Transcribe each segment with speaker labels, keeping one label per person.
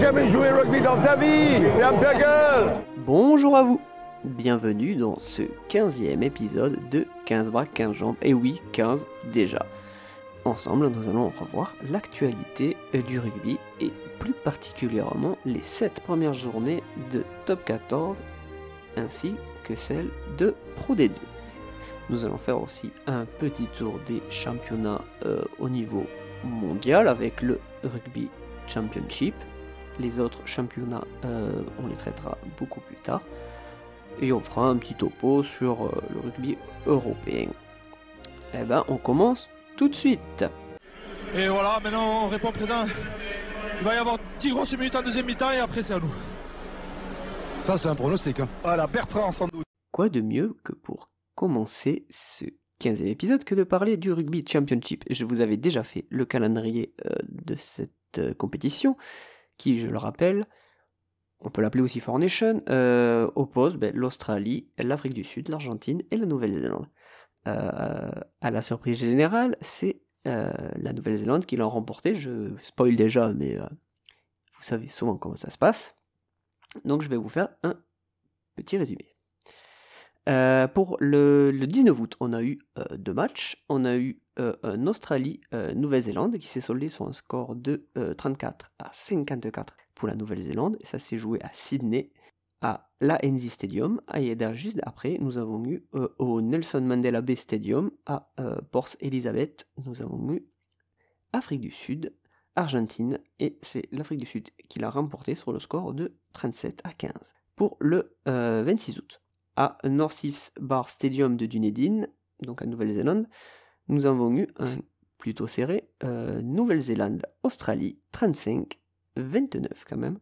Speaker 1: Jamais joué rugby dans
Speaker 2: Bonjour à vous Bienvenue dans ce 15e épisode de 15 bras 15 jambes. Et oui, 15 déjà. Ensemble, nous allons revoir l'actualité du rugby et plus particulièrement les 7 premières journées de top 14 ainsi que celles de Pro D2. Nous allons faire aussi un petit tour des championnats euh, au niveau mondial avec le Rugby Championship. Les autres championnats, euh, on les traitera beaucoup plus tard et on fera un petit topo sur euh, le rugby européen. Eh ben, on commence tout de suite.
Speaker 3: Et voilà, maintenant on répond présent. Il va y avoir 10 grosses minutes en deuxième mi-temps et après c'est à nous.
Speaker 4: Ça, c'est un pronostic. Hein.
Speaker 3: Voilà, Bertrand sans doute.
Speaker 2: Quoi de mieux que pour commencer ce 15e épisode que de parler du Rugby Championship? Je vous avais déjà fait le calendrier euh, de cette euh, compétition, qui, je le rappelle, on peut l'appeler aussi Four Nation, euh, oppose ben, l'Australie, l'Afrique du Sud, l'Argentine et la Nouvelle-Zélande. Euh, à la surprise générale, c'est euh, la Nouvelle-Zélande qui l'a remporté. Je spoil déjà, mais vous savez souvent comment ça se passe. Donc je vais vous faire un petit résumé. pour le, 19 août, on a eu deux matchs. On a eu un Australie-Nouvelle-Zélande qui s'est soldé sur un score de 34 à 54 pour la Nouvelle-Zélande. Et ça s'est joué à Sydney, à la NZ Stadium. Et juste après, nous avons eu euh, au Nelson Mandela Bay Stadium à euh, Port Elizabeth, nous avons eu Afrique du Sud, Argentine, et c'est l'Afrique du Sud qui l'a remporté sur le score de 37 à 15. Pour le 26 euh, août, à North Bar Stadium de Dunedin, donc à Nouvelle-Zélande, nous avons eu un plutôt serré Nouvelle-Zélande, Australie 35 29 quand même.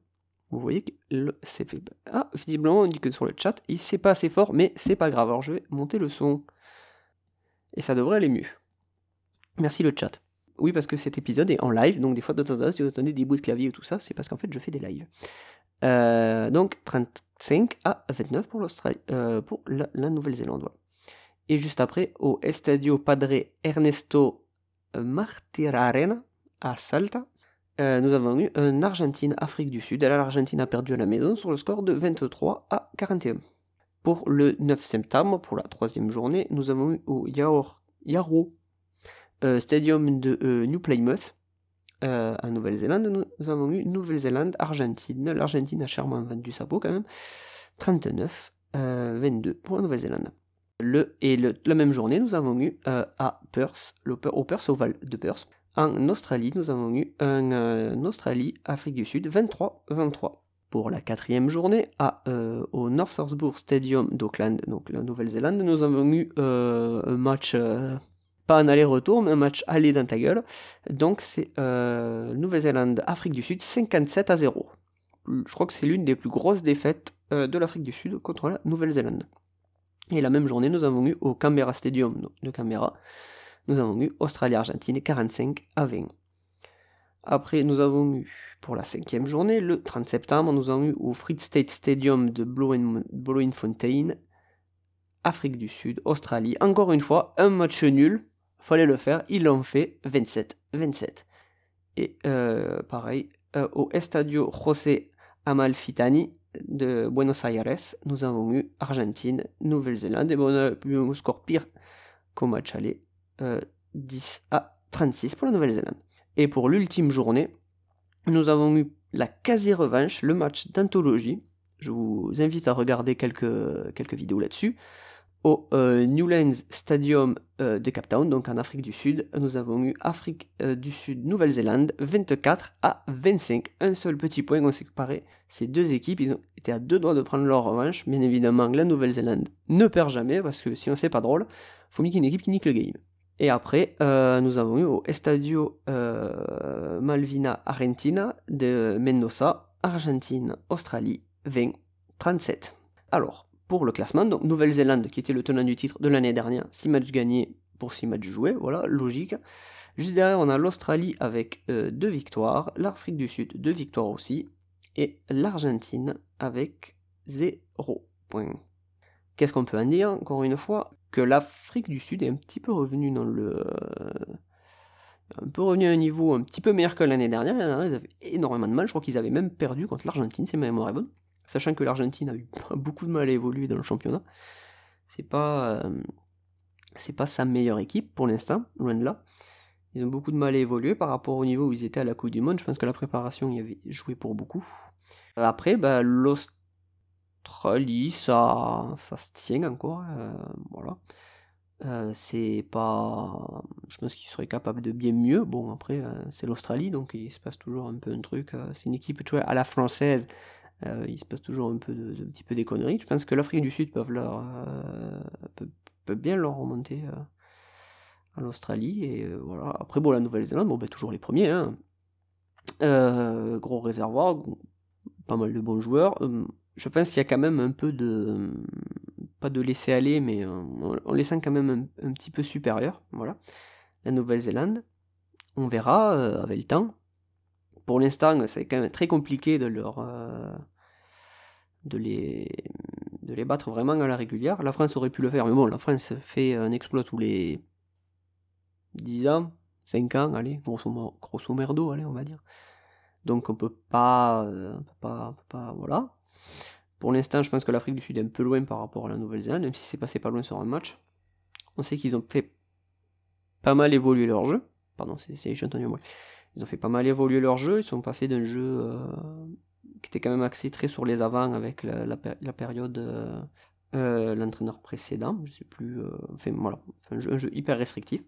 Speaker 2: Vous voyez que le c'est fait. Ah, visiblement, on dit que sur le chat, il c'est pas assez fort, mais c'est pas grave. Alors je vais monter le son. Et ça devrait aller mieux. Merci le chat. Oui, parce que cet épisode est en live, donc des fois, de temps en temps, si vous entendez des bouts de clavier ou tout ça, c'est parce qu'en fait, je fais des lives. Euh, donc 35 à 29 pour l'Australie, euh, pour la, Nouvelle-Zélande. Et juste après, au Estadio Padre Ernesto Martirarena à Salta, euh, nous avons eu un Argentine-Afrique du Sud. Et l'Argentine a perdu à la maison sur le score de 23 à 41. Pour le 9 septembre, pour la troisième journée, nous avons eu au Yaro euh, Stadium de euh, New Plymouth, en Nouvelle-Zélande, nous avons eu Nouvelle-Zélande-Argentine. L'Argentine a chèrement vendu sa peau quand même. 39-22 pour la Nouvelle-Zélande. Le, et la même journée, nous avons eu à Perth, au Perth Oval de Perth, en Australie, nous avons eu un euh, Australie-Afrique du Sud 23-23. Pour la quatrième journée, euh, au North Southbourg Stadium d'Auckland, donc la Nouvelle-Zélande, nous avons eu euh, un match, pas un aller-retour, mais un match aller dans ta gueule. Donc c'est Nouvelle-Zélande-Afrique du Sud 57 à 0. Je crois que c'est l'une des plus grosses défaites de l'Afrique du Sud contre la Nouvelle-Zélande. Et la même journée, nous avons eu au Canberra Stadium de Canberra nous avons eu Australie-Argentine 45 à 20. Après, nous avons eu, pour la cinquième journée, le 30 septembre, nous avons eu au Free State Stadium de Bloemfontein, Afrique du Sud, Australie. Encore une fois, un match nul, fallait le faire, ils l'ont fait, 27-27. Et euh, pareil, euh, au Estadio José Amalfitani de Buenos Aires, nous avons eu Argentine, Nouvelle-Zélande, et bon, on a eu score pire qu'au match aller, 10 euh, à 36 pour la Nouvelle-Zélande. Et pour l'ultime journée, nous avons eu la quasi-revanche, le match d'anthologie. Je vous invite à regarder quelques, quelques vidéos là-dessus. Au euh, Newlands Stadium euh, de Cape Town, donc en Afrique du Sud, nous avons eu Afrique du Sud, Nouvelle-Zélande, 24 à 25. Un seul petit point on s'est séparé ces deux équipes. Ils ont été à deux doigts de prendre leur revanche. Bien évidemment, la Nouvelle-Zélande ne perd jamais, parce que sinon c'est pas drôle. Faut mieux qu'une équipe qui nique le game. Et après, euh, nous avons eu au Estadio euh, Malvina Argentina de Mendoza, Argentine, Australie, 20, 37. Alors, pour le classement, donc Nouvelle-Zélande, qui était le tenant du titre de l'année dernière, 6 matchs gagnés pour 6 matchs joués, voilà, logique. Juste derrière, on a l'Australie avec 2 euh, victoires, l'Afrique du Sud, 2 victoires aussi, et l'Argentine avec 0 points. Qu'est-ce qu'on peut en dire Encore une fois, que l'Afrique du Sud est un petit peu revenue dans le, un peu revenu à un niveau un petit peu meilleur que l'année dernière. L'année dernière, ils avaient énormément de mal. Je crois qu'ils avaient même perdu contre l'Argentine, c'est ma mémoire est bonne. Sachant que l'Argentine a eu beaucoup de mal à évoluer dans le championnat. C'est pas, euh, pas sa meilleure équipe pour l'instant, loin de là. Ils ont beaucoup de mal à évoluer par rapport au niveau où ils étaient à la Coupe du Monde. Je pense que la préparation y avait joué pour beaucoup. Après, bah, l'Australie, ça, ça se tient encore. euh, voilà. Euh, c'est pas. Je pense qu'ils seraient capables de bien mieux. Bon, après, euh, c'est l'Australie, donc il se passe toujours un peu un truc. euh, c'est une équipe tu à la française. Euh, il se passe toujours un petit peu des conneries. Je pense que l'Afrique du Sud euh, peut, peut bien leur remonter euh, à l'Australie euh. Après bon, la Nouvelle-Zélande, ben toujours les premiers. hein. Euh, gros réservoir, pas mal de bons joueurs. Euh, je pense qu'il y a quand même un peu de pas de laisser aller, mais euh, on, les sent quand même un, un petit peu supérieurs. Voilà. La Nouvelle-Zélande, on verra euh, avec le temps. Pour l'instant, c'est quand même très compliqué de leur euh, de les de les battre vraiment à la régulière. La France aurait pu le faire, mais bon, la France fait un exploit tous les 10 ans, 5 ans, allez, grosso, grosso merdo, allez, on va dire. Donc on peut pas, euh, on peut pas, on peut pas, voilà. Pour l'instant, je pense que l'Afrique du Sud est un peu loin par rapport à la Nouvelle-Zélande, même si c'est passé pas loin sur un match. On sait qu'ils ont fait pas mal évoluer leur jeu. Pardon, c'est- j'ai entendu moi. Ils ont fait pas mal évoluer leur jeu. Ils sont passés d'un jeu euh, qui était quand même axé très sur les avants avec la, la péri- la période euh, euh, l'entraîneur précédent. Je sais plus. enfin voilà, un jeu, un jeu hyper restrictif.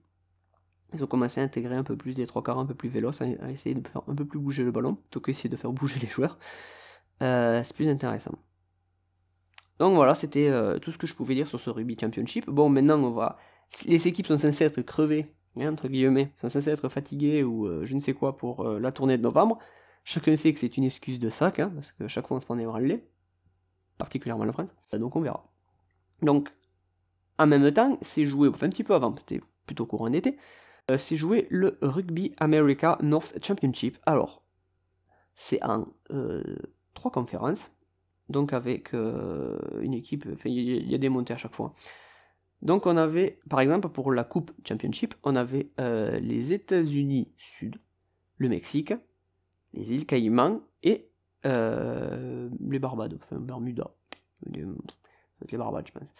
Speaker 2: Ils ont commencé à intégrer un peu plus des trois quarts un peu plus véloces, à, essayer de faire un peu plus bouger le ballon, plutôt qu'essayer de faire bouger les joueurs. C'est plus intéressant. Donc voilà, c'était tout ce que je pouvais dire sur ce Rugby Championship. Bon, maintenant, on va. Les équipes sont censées être crevées, hein, entre guillemets, sont censées être fatiguées ou euh, je ne sais quoi pour euh, la tournée de novembre. Chacun sait que c'est une excuse de sac, hein, parce que chaque fois on se prend des branlés, particulièrement la France. Donc on verra. Donc, en même temps, c'est joué, enfin un petit peu avant, c'était plutôt courant d'été, euh, c'est joué le Rugby America North Championship. Alors, c'est en euh, trois conférences, donc avec euh, une équipe, il y a des montées à chaque fois. Donc on avait, par exemple, pour la Coupe Championship, on avait euh, les États-Unis Sud, le Mexique, les îles Caïmans et euh, les Barbades, enfin Bermuda, les, Barbades, je pense.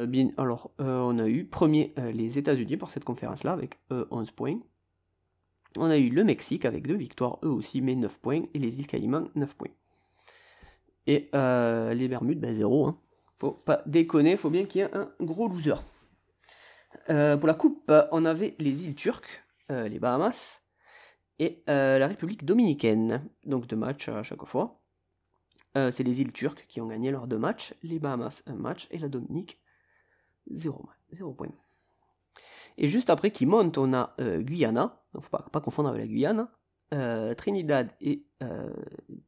Speaker 2: Euh, bien, alors, on a eu premier les États-Unis pour cette conférence-là avec euh, 11 points. On a eu le Mexique avec deux victoires, eux aussi, mais 9 points, et les îles Caïmans, 9 points. Et les Bermudes, ben 0. Hein. Faut pas déconner, faut bien qu'il y ait un gros loser. Euh, pour la coupe, on avait les îles Turques, euh, les Bahamas, et euh, la République dominicaine. Donc deux matchs à chaque fois. C'est les îles turques qui ont gagné leurs deux matchs, les Bahamas un match et la Dominique 0, point. Et juste après qui monte, on a Guyana, faut pas, confondre avec la Guyane, Trinidad et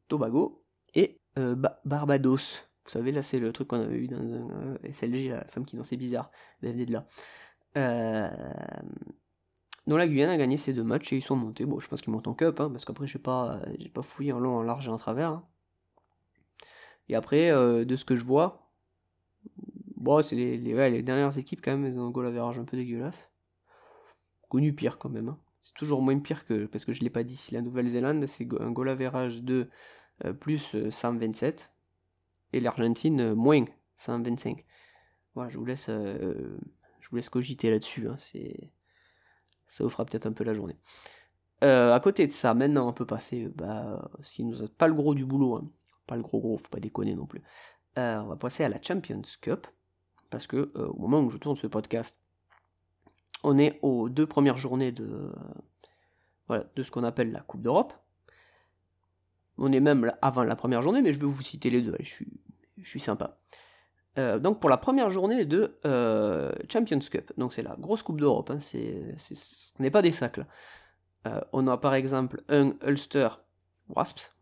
Speaker 2: Tobago, et Ba- Barbados. Vous savez, là c'est le truc qu'on avait eu dans un euh, SLG, la femme qui dansait bizarre, elle de là. Euh, donc la Guyane a gagné ces deux matchs et ils sont montés. Bon, je pense qu'ils montent en cup, hein, parce qu'après j'ai pas, euh, j'ai pas fouillé en long, en large et en travers. hein. Et après, de ce que je vois, bon, c'est les, ouais, les dernières équipes quand même, elles ont un goal average un peu dégueulasse. Connu pire quand même. hein. C'est toujours moins pire que, parce que je l'ai pas dit, la Nouvelle-Zélande, c'est un goal average de euh, plus euh, 127 et l'Argentine euh, moins 125. Voilà, je vous laisse, euh, je vous laisse cogiter là-dessus. hein, c'est, ça vous fera peut-être un peu la journée. Euh, à côté de ça, maintenant on peut passer, euh, bah, ce qui nous a pas le gros du boulot, hein. pas le gros gros, faut pas déconner non plus. On va passer à la Champions Cup parce que au moment où je tourne ce podcast, on est aux deux premières journées de, voilà, de ce qu'on appelle la Coupe d'Europe. On est même avant la première journée, mais je vais vous citer les deux. Je suis, je suis sympa. Euh, donc pour la première journée de euh, Champions Cup, donc c'est la grosse Coupe d'Europe, hein, c'est, n'est pas des sacs. Euh, on a par exemple un Ulster Wasps,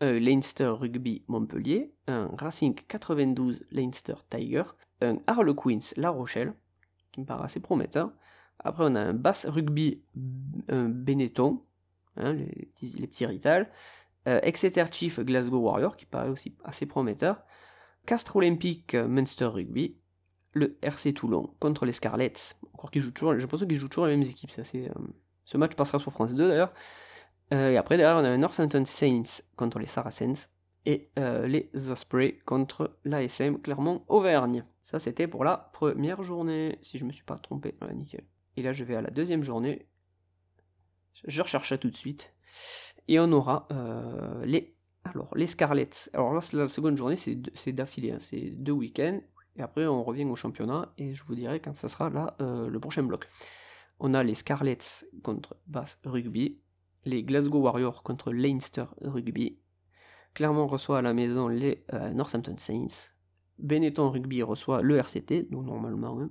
Speaker 2: un Leinster Rugby Montpellier, un Racing 92 Leinster Tiger, un Harlequins La Rochelle, qui me paraît assez prometteur. Après, on a un Bass Rugby un Benetton, hein, les, petits, Rital, Exeter Chief Glasgow Warrior, qui paraît aussi assez prometteur, Castres Olympique euh, Munster Rugby, le RC Toulon contre les Scarlets. Encore qu'ils jouent toujours, j'ai l'impression qu'ils jouent toujours les mêmes équipes, euh, Ce match passera sur France 2 d'ailleurs. Euh, et après, derrière, on a Northampton Saints contre les Saracens et euh, les Ospreys contre l'ASM Clermont-Auvergne. Ça, c'était pour la première journée, si je me suis pas trompé. Nickel. Et là, je vais à la deuxième journée. Je recherche ça tout de suite. Et on aura euh, les, alors, les Scarlets. Alors là, la seconde journée, c'est d'affilée. Hein. c'est deux week-ends. Et après, on revient au championnat. Et je vous dirai quand ça sera là, le prochain bloc. On a les Scarlets contre Bass Rugby les Glasgow Warriors contre Leinster Rugby. Clermont reçoit à la maison les euh, Northampton Saints. Benetton Rugby reçoit le RCT, donc normalement. Hein.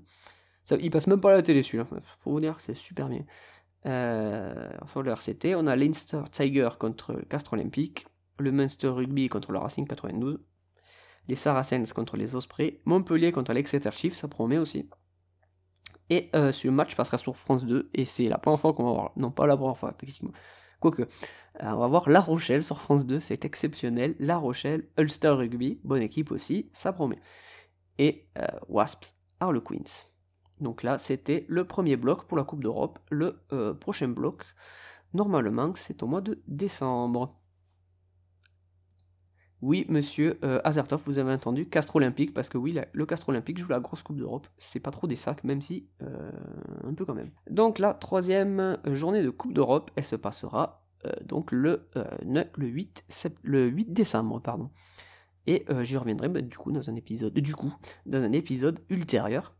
Speaker 2: Ça, il passe même pas à la télé celui-là, pour vous dire c'est super bien. Euh, sur le RCT, on a Leinster Tiger contre le Castre Olympique, le Munster Rugby contre le Racing 92, les Saracens contre les Ospreys, Montpellier contre l'Exeter Chiefs, ça promet aussi. Et euh, ce match passera sur France 2, et c'est la première fois qu'on va voir, non pas la première fois, Quoique, euh, on va voir La Rochelle sur France 2, c'est exceptionnel. La Rochelle, Ulster Rugby, bonne équipe aussi, ça promet. Et euh, Wasps, Harlequins. Donc là, c'était le premier bloc pour la Coupe d'Europe. Le euh, prochain bloc, normalement, c'est au mois de décembre. Oui, monsieur euh, vous avez entendu, Castre Olympique, parce que oui, le Castre Olympique joue la grosse Coupe d'Europe. C'est pas trop des sacs, même si euh, un peu quand même. Donc la troisième journée de Coupe d'Europe, elle se passera euh, donc le, le, 8 le 8 décembre, pardon. Et j'y reviendrai bah, du coup dans un épisode, du coup, dans un épisode ultérieur.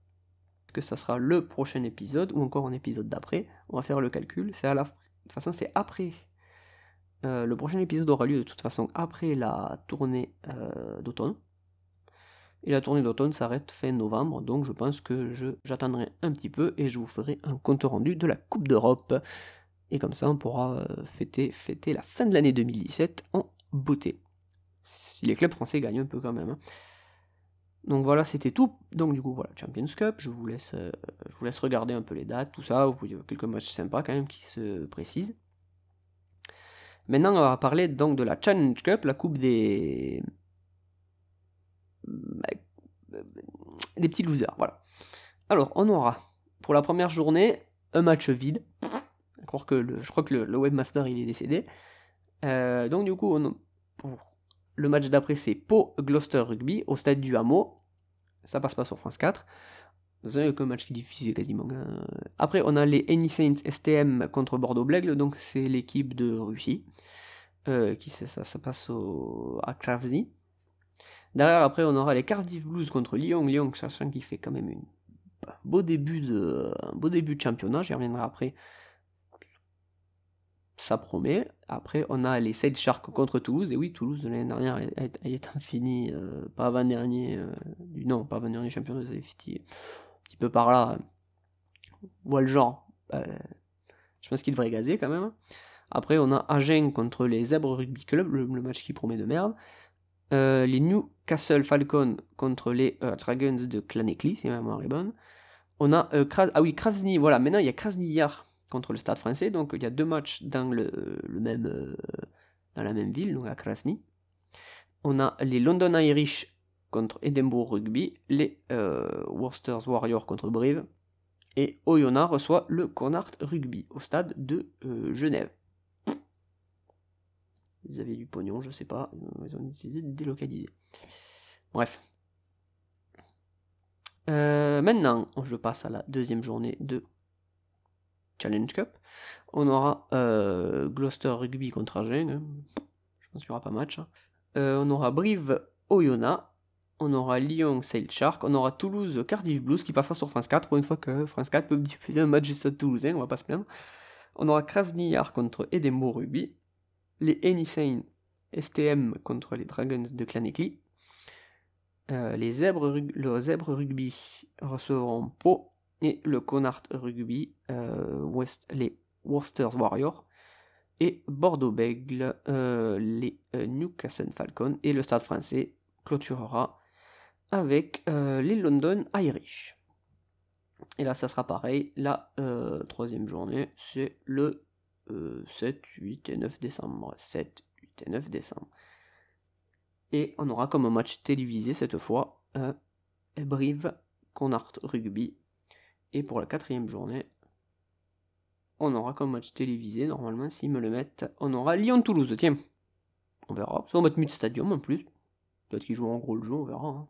Speaker 2: Que ça sera le prochain épisode ou encore un épisode d'après. On va faire le calcul. C'est à la, de toute façon, c'est après euh, le prochain épisode aura lieu de toute façon après la tournée euh, d'automne. Et la tournée d'automne s'arrête fin novembre, donc je pense que j'attendrai un petit peu et je vous ferai un compte rendu de la Coupe d'Europe. Et comme ça, on pourra euh, fêter, fêter la fin de l'année 2017 en beauté. Si les clubs français gagnent un peu quand même. Hein. Donc voilà, c'était tout. Donc du coup, voilà, Champions Cup. Je vous laisse, laisse regarder un peu les dates, tout ça. Vous pouvez quelques matchs sympas quand même qui se précisent. Maintenant, on va parler donc de la Challenge Cup, la coupe des. des petits losers. Voilà. Alors, on aura pour la première journée un match vide. Je crois que le, webmaster il est décédé. Euh, donc, du coup, le match d'après, c'est Pau Gloucester Rugby au stade du Hameau. Ça passe pas sur France 4. C'est un match qui est difficile quasiment. Hein. Après, on a les Any Saints STM contre Bordeaux-Blègle, donc c'est l'équipe de Russie. Euh, qui ça, ça, passe au, à Kravzi. Derrière, après, on aura les Cardiff Blues contre Lyon. Lyon, sachant qu'il fait quand même un, beau début de, un beau début de championnat, j'y reviendrai après. Ça promet. Après, on a les Sage Sharks contre Toulouse. Et oui, Toulouse, l'année dernière, est fini, euh, pas avant-dernier, euh, non, pas avant-dernier championnat, vous avez fini petit peu par là, voit le genre, euh, je pense qu'il devrait gazer quand même. Après, on a Agen contre les Zèbres Rugby Club, le, match qui promet de merde. Euh, les Newcastle Falcons contre les Dragons de Clanecly, si ma mémoire est bonne. On a ah oui, Krasny, voilà, maintenant il y a Krasniyar contre le Stade français, donc il y a deux matchs dans, le, même, dans la même ville, donc à Krasny. On a les London Irish contre Edinburgh Rugby, les euh, Worcesters Warriors contre Brive, et Oyonnax reçoit le Connacht Rugby au stade de euh, Genève. Ils avaient du pognon, je sais pas, ils ont décidé de délocaliser. Bref. Euh, maintenant, je passe à la deuxième journée de Challenge Cup. On aura Gloucester Rugby contre Agen. Hein. Je pense qu'il n'y aura pas match. Hein. on aura Brive Oyonnax on aura Lyon Sail Shark, on aura Toulouse Cardiff Blues qui passera sur France 4 pour une fois que France 4 peut diffuser un match juste à Toulousain, on va pas se plaindre. On aura Krasniyar contre Edinburgh Rugby, les Enisane STM contre les Dragons de Clanecly, euh, les zèbres, Rugby recevront Pau et le Connacht Rugby, euh, les Worcesters Warriors et Bordeaux-Bègle, euh, les Newcastle Falcons et le Stade français clôturera avec euh, les London Irish. Et là, ça sera pareil. La euh, troisième journée, c'est le 7, euh, 8 et 9 décembre. 7, 8 et 9 décembre. Et on aura comme match télévisé cette fois Brive Connacht Rugby. Et pour la quatrième journée, on aura comme match télévisé, normalement, s'ils me le mettent, on aura Lyon-Toulouse. Tiens, on verra. Ça va mettre Mute Stadium en plus. Peut-être qu'ils jouent en gros le jeu, on verra. hein.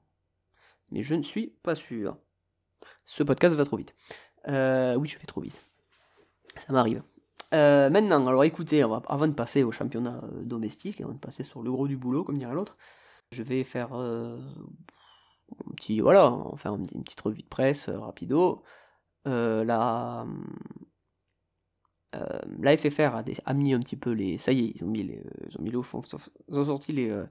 Speaker 2: Mais je ne suis pas sûr. Ce podcast va trop vite. Euh, oui, je fais trop vite. Ça m'arrive. Euh, maintenant, alors écoutez, avant de passer au championnat euh, domestique, avant de passer sur le gros du boulot, comme dirait l'autre, je vais faire un petit, voilà, enfin une petite revue de presse rapido. Euh, la, euh, FFR a, des- a mis un petit peu les, ça y est, ils ont mis les, ils ont mis le fond, ils ont sorti les, euh,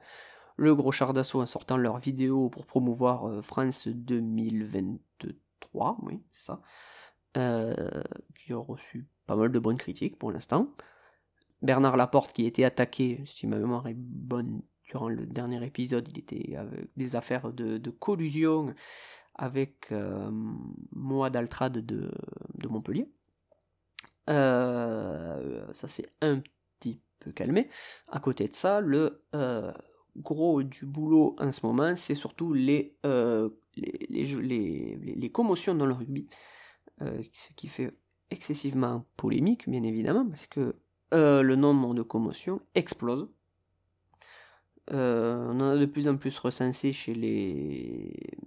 Speaker 2: le gros char d'assaut en sortant leur vidéo pour promouvoir euh, France 2023, oui, c'est ça, euh, qui a reçu pas mal de bonnes critiques pour l'instant. Bernard Laporte qui a été attaqué, si ma mémoire est bonne, durant le dernier épisode, il était avec des affaires de collusion avec euh, Moad Altrad de, Montpellier. Euh, ça s'est un petit peu calmé. À côté de ça, le euh, gros du boulot en ce moment, c'est surtout les, commotions dans le rugby. Ce qui fait excessivement polémique, bien évidemment, parce que le nombre de commotions explose. On en a de plus en plus recensé chez les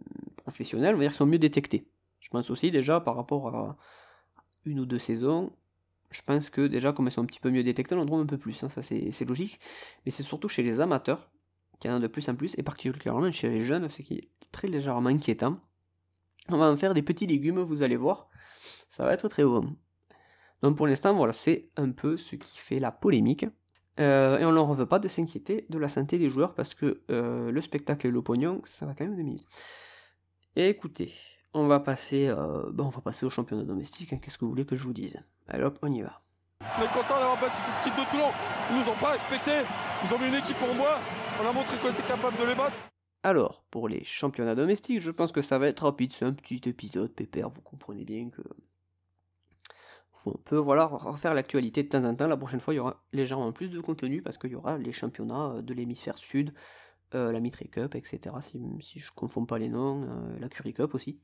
Speaker 2: professionnels, on va dire sont mieux détectés. Je pense aussi déjà par rapport à une ou deux saisons, je pense que déjà comme elles sont un petit peu mieux détectées, on en trouve un peu plus, hein, ça c'est logique. Mais c'est surtout chez les amateurs qu'il y en a de plus en plus, et particulièrement chez les jeunes, ce qui est très légèrement inquiétant. On va en faire des petits légumes, vous allez voir, ça va être très bon. Donc pour l'instant, voilà, c'est un peu ce qui fait la polémique. Euh, et on leur en veut pas de s'inquiéter de la santé des joueurs parce que euh, le spectacle et le pognon, ça va quand même deux minutes. Et écoutez, on va passer, euh, bon, on va passer au championnat domestique. hein, Qu'est-ce que vous voulez que je vous dise? Allez hop, on y va.
Speaker 1: On est content d'avoir battu cette équipe de Toulon. Ils nous ont pas respecté. Ils ont mis une équipe pour moi. On a montré qu'on était capable de les battre.
Speaker 2: Alors, pour les championnats domestiques, je pense que ça va être rapide. C'est un petit épisode pépère. Vous comprenez bien que. On peut voilà, refaire l'actualité de temps en temps. La prochaine fois, il y aura légèrement plus de contenu parce qu'il y aura les championnats euh, de l'hémisphère sud, euh, la Mitre Cup, etc. Si, je ne confonds pas les noms, euh, la Curie Cup aussi.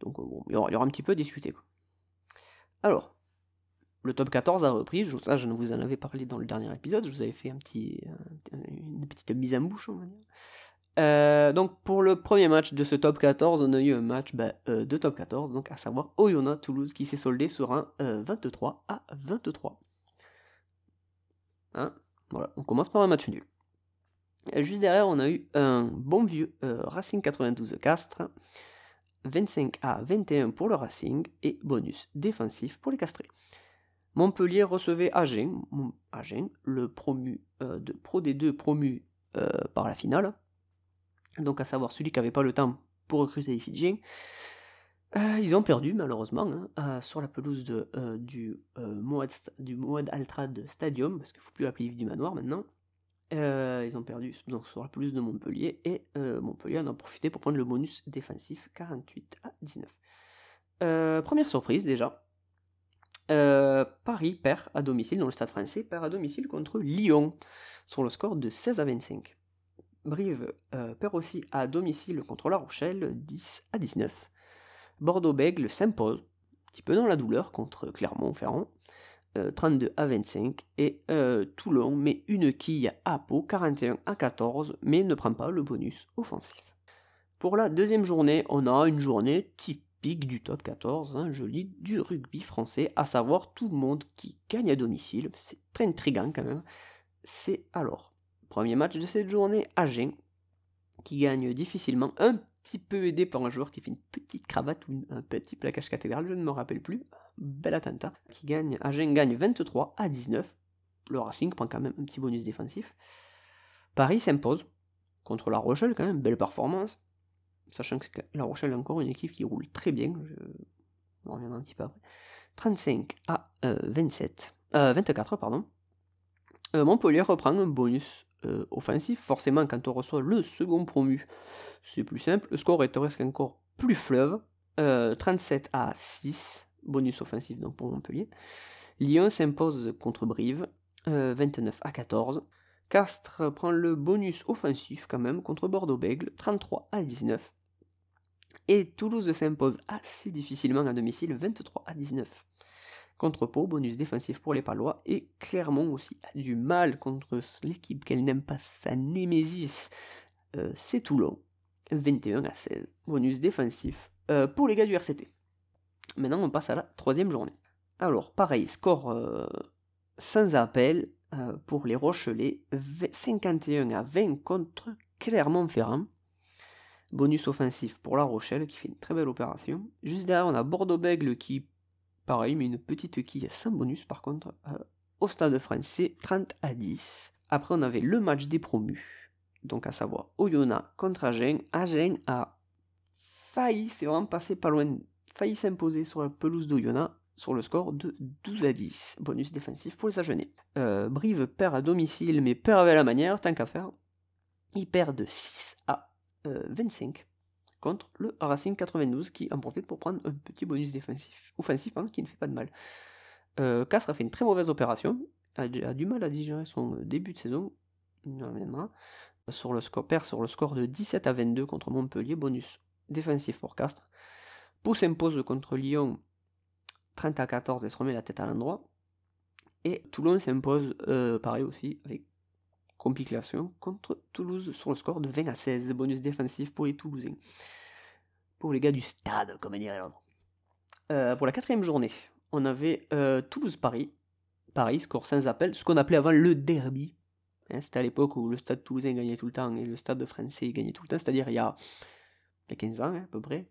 Speaker 2: Donc, euh, il y aura, un petit peu à discuter. quoi. Alors, le top 14 a repris. Je, ça, je vous en avais parlé dans le dernier épisode. Je vous avais fait un petit, un- une petite mise en bouche, on va dire. Donc pour le premier match de ce top 14, on a eu un match bah, de top 14, donc à savoir Oyonnax Toulouse qui s'est soldé sur un euh, 23 à 23. Hein voilà, on commence par un match nul. Et juste derrière, on a eu un bon vieux euh, Racing 92 Castres, 25 à 21 pour le Racing et bonus défensif pour les Castrés. Montpellier recevait Agen, le promu euh, de Pro D2 promu euh, par la finale donc à savoir celui qui n'avait pas le temps pour recruter les Fidjiens. Euh, ils ont perdu malheureusement hein, euh, sur la pelouse euh, du, euh, Moed Altrad Stadium, parce qu'il ne faut plus l'appeler Yves du Manoir maintenant. Euh, ils ont perdu sur la pelouse de Montpellier, et euh, Montpellier en a profité pour prendre le bonus défensif 48 à 19. Euh, première surprise déjà. Paris perd à domicile, dans le stade français, perd à domicile contre Lyon, sur le score de 16 à 25. Brive perd aussi à domicile contre La Rochelle 10 à 19. Bordeaux-Bègle s'impose, un petit peu dans la douleur, contre Clermont-Ferrand, euh, 32 à 25. Et euh, Toulon met une quille à Pau, 41 à 14, mais ne prend pas le bonus offensif. Pour la deuxième journée, on a une journée typique du top 14, hein, je lis, du rugby français, à savoir tout le monde qui gagne à domicile. C'est très intriguant quand même. C'est alors Premier match de cette journée, Agen, qui gagne difficilement, un petit peu aidé par un joueur qui fait une petite cravate ou un petit plaquage cathédrale, je ne me rappelle plus. Bel attentat. Qui gagne, Agen gagne 23 à 19. Le Racing prend quand même un petit bonus défensif. Paris s'impose contre La Rochelle, quand même, belle performance. Sachant que La Rochelle est encore une équipe qui roule très bien. Je... On reviendra un petit peu après. 35 à euh, 27. Euh, 24, pardon. Euh, Montpellier reprend un bonus euh, offensif. Forcément, quand on reçoit le second promu, c'est plus simple. Le score est presque encore plus fleuve. Euh, 37 à 6, bonus offensif donc pour Montpellier. Lyon s'impose contre Brive, euh, 29 à 14. Castres prend le bonus offensif quand même contre Bordeaux-Bègle, 33 à 19. Et Toulouse s'impose assez difficilement à domicile, 23 à 19. contre Pau, bonus défensif pour les Palois. Et Clermont aussi a du mal contre l'équipe qu'elle n'aime pas, sa némésis. Euh, c'est Toulon, 21 à 16. Bonus défensif euh, pour les gars du RCT. Maintenant, on passe à la troisième journée. Alors, pareil, score euh, sans appel pour les Rochelais, 51 à 20 contre Clermont-Ferrand. Bonus offensif pour La Rochelle qui fait une très belle opération. Juste derrière, on a Bordeaux-Bègle qui, pareil, mais une petite quille sans bonus par contre, euh, au stade français, 30 à 10. Après, on avait le match des promus, donc à savoir Oyonnax contre Agen. Agen a failli, c'est vraiment passé pas loin, failli s'imposer sur la pelouse d'Oyonnax sur le score de 12 à 10. Bonus défensif pour les Agenais. Euh, Brive perd à domicile, mais perd avec la manière, tant qu'à faire. Il perd de 6 à 25 euh, contre le Racing 92 qui en profite pour prendre un petit bonus défensif, offensif qui ne fait pas de mal. Euh, Castres a fait une très mauvaise opération, a, du mal à digérer son début de saison, il reviendra. Sur le score, perd sur le score de 17 à 22 contre Montpellier, bonus défensif pour Castres. Pau s'impose contre Lyon 30 à 14 et se remet la tête à l'endroit. Et Toulon s'impose euh, pareil aussi avec complication contre Toulouse sur le score de 20 à 16. Bonus défensif pour les Toulousains. Pour les gars du stade, comme dirait l'ordre. Euh, pour la quatrième journée, on avait euh, Toulouse-Paris. Paris, score sans appel, ce qu'on appelait avant le derby. Hein, c'était à l'époque où le stade toulousain gagnait tout le temps et le stade français gagnait tout le temps, c'est-à-dire il, y a 15 ans hein, à peu près,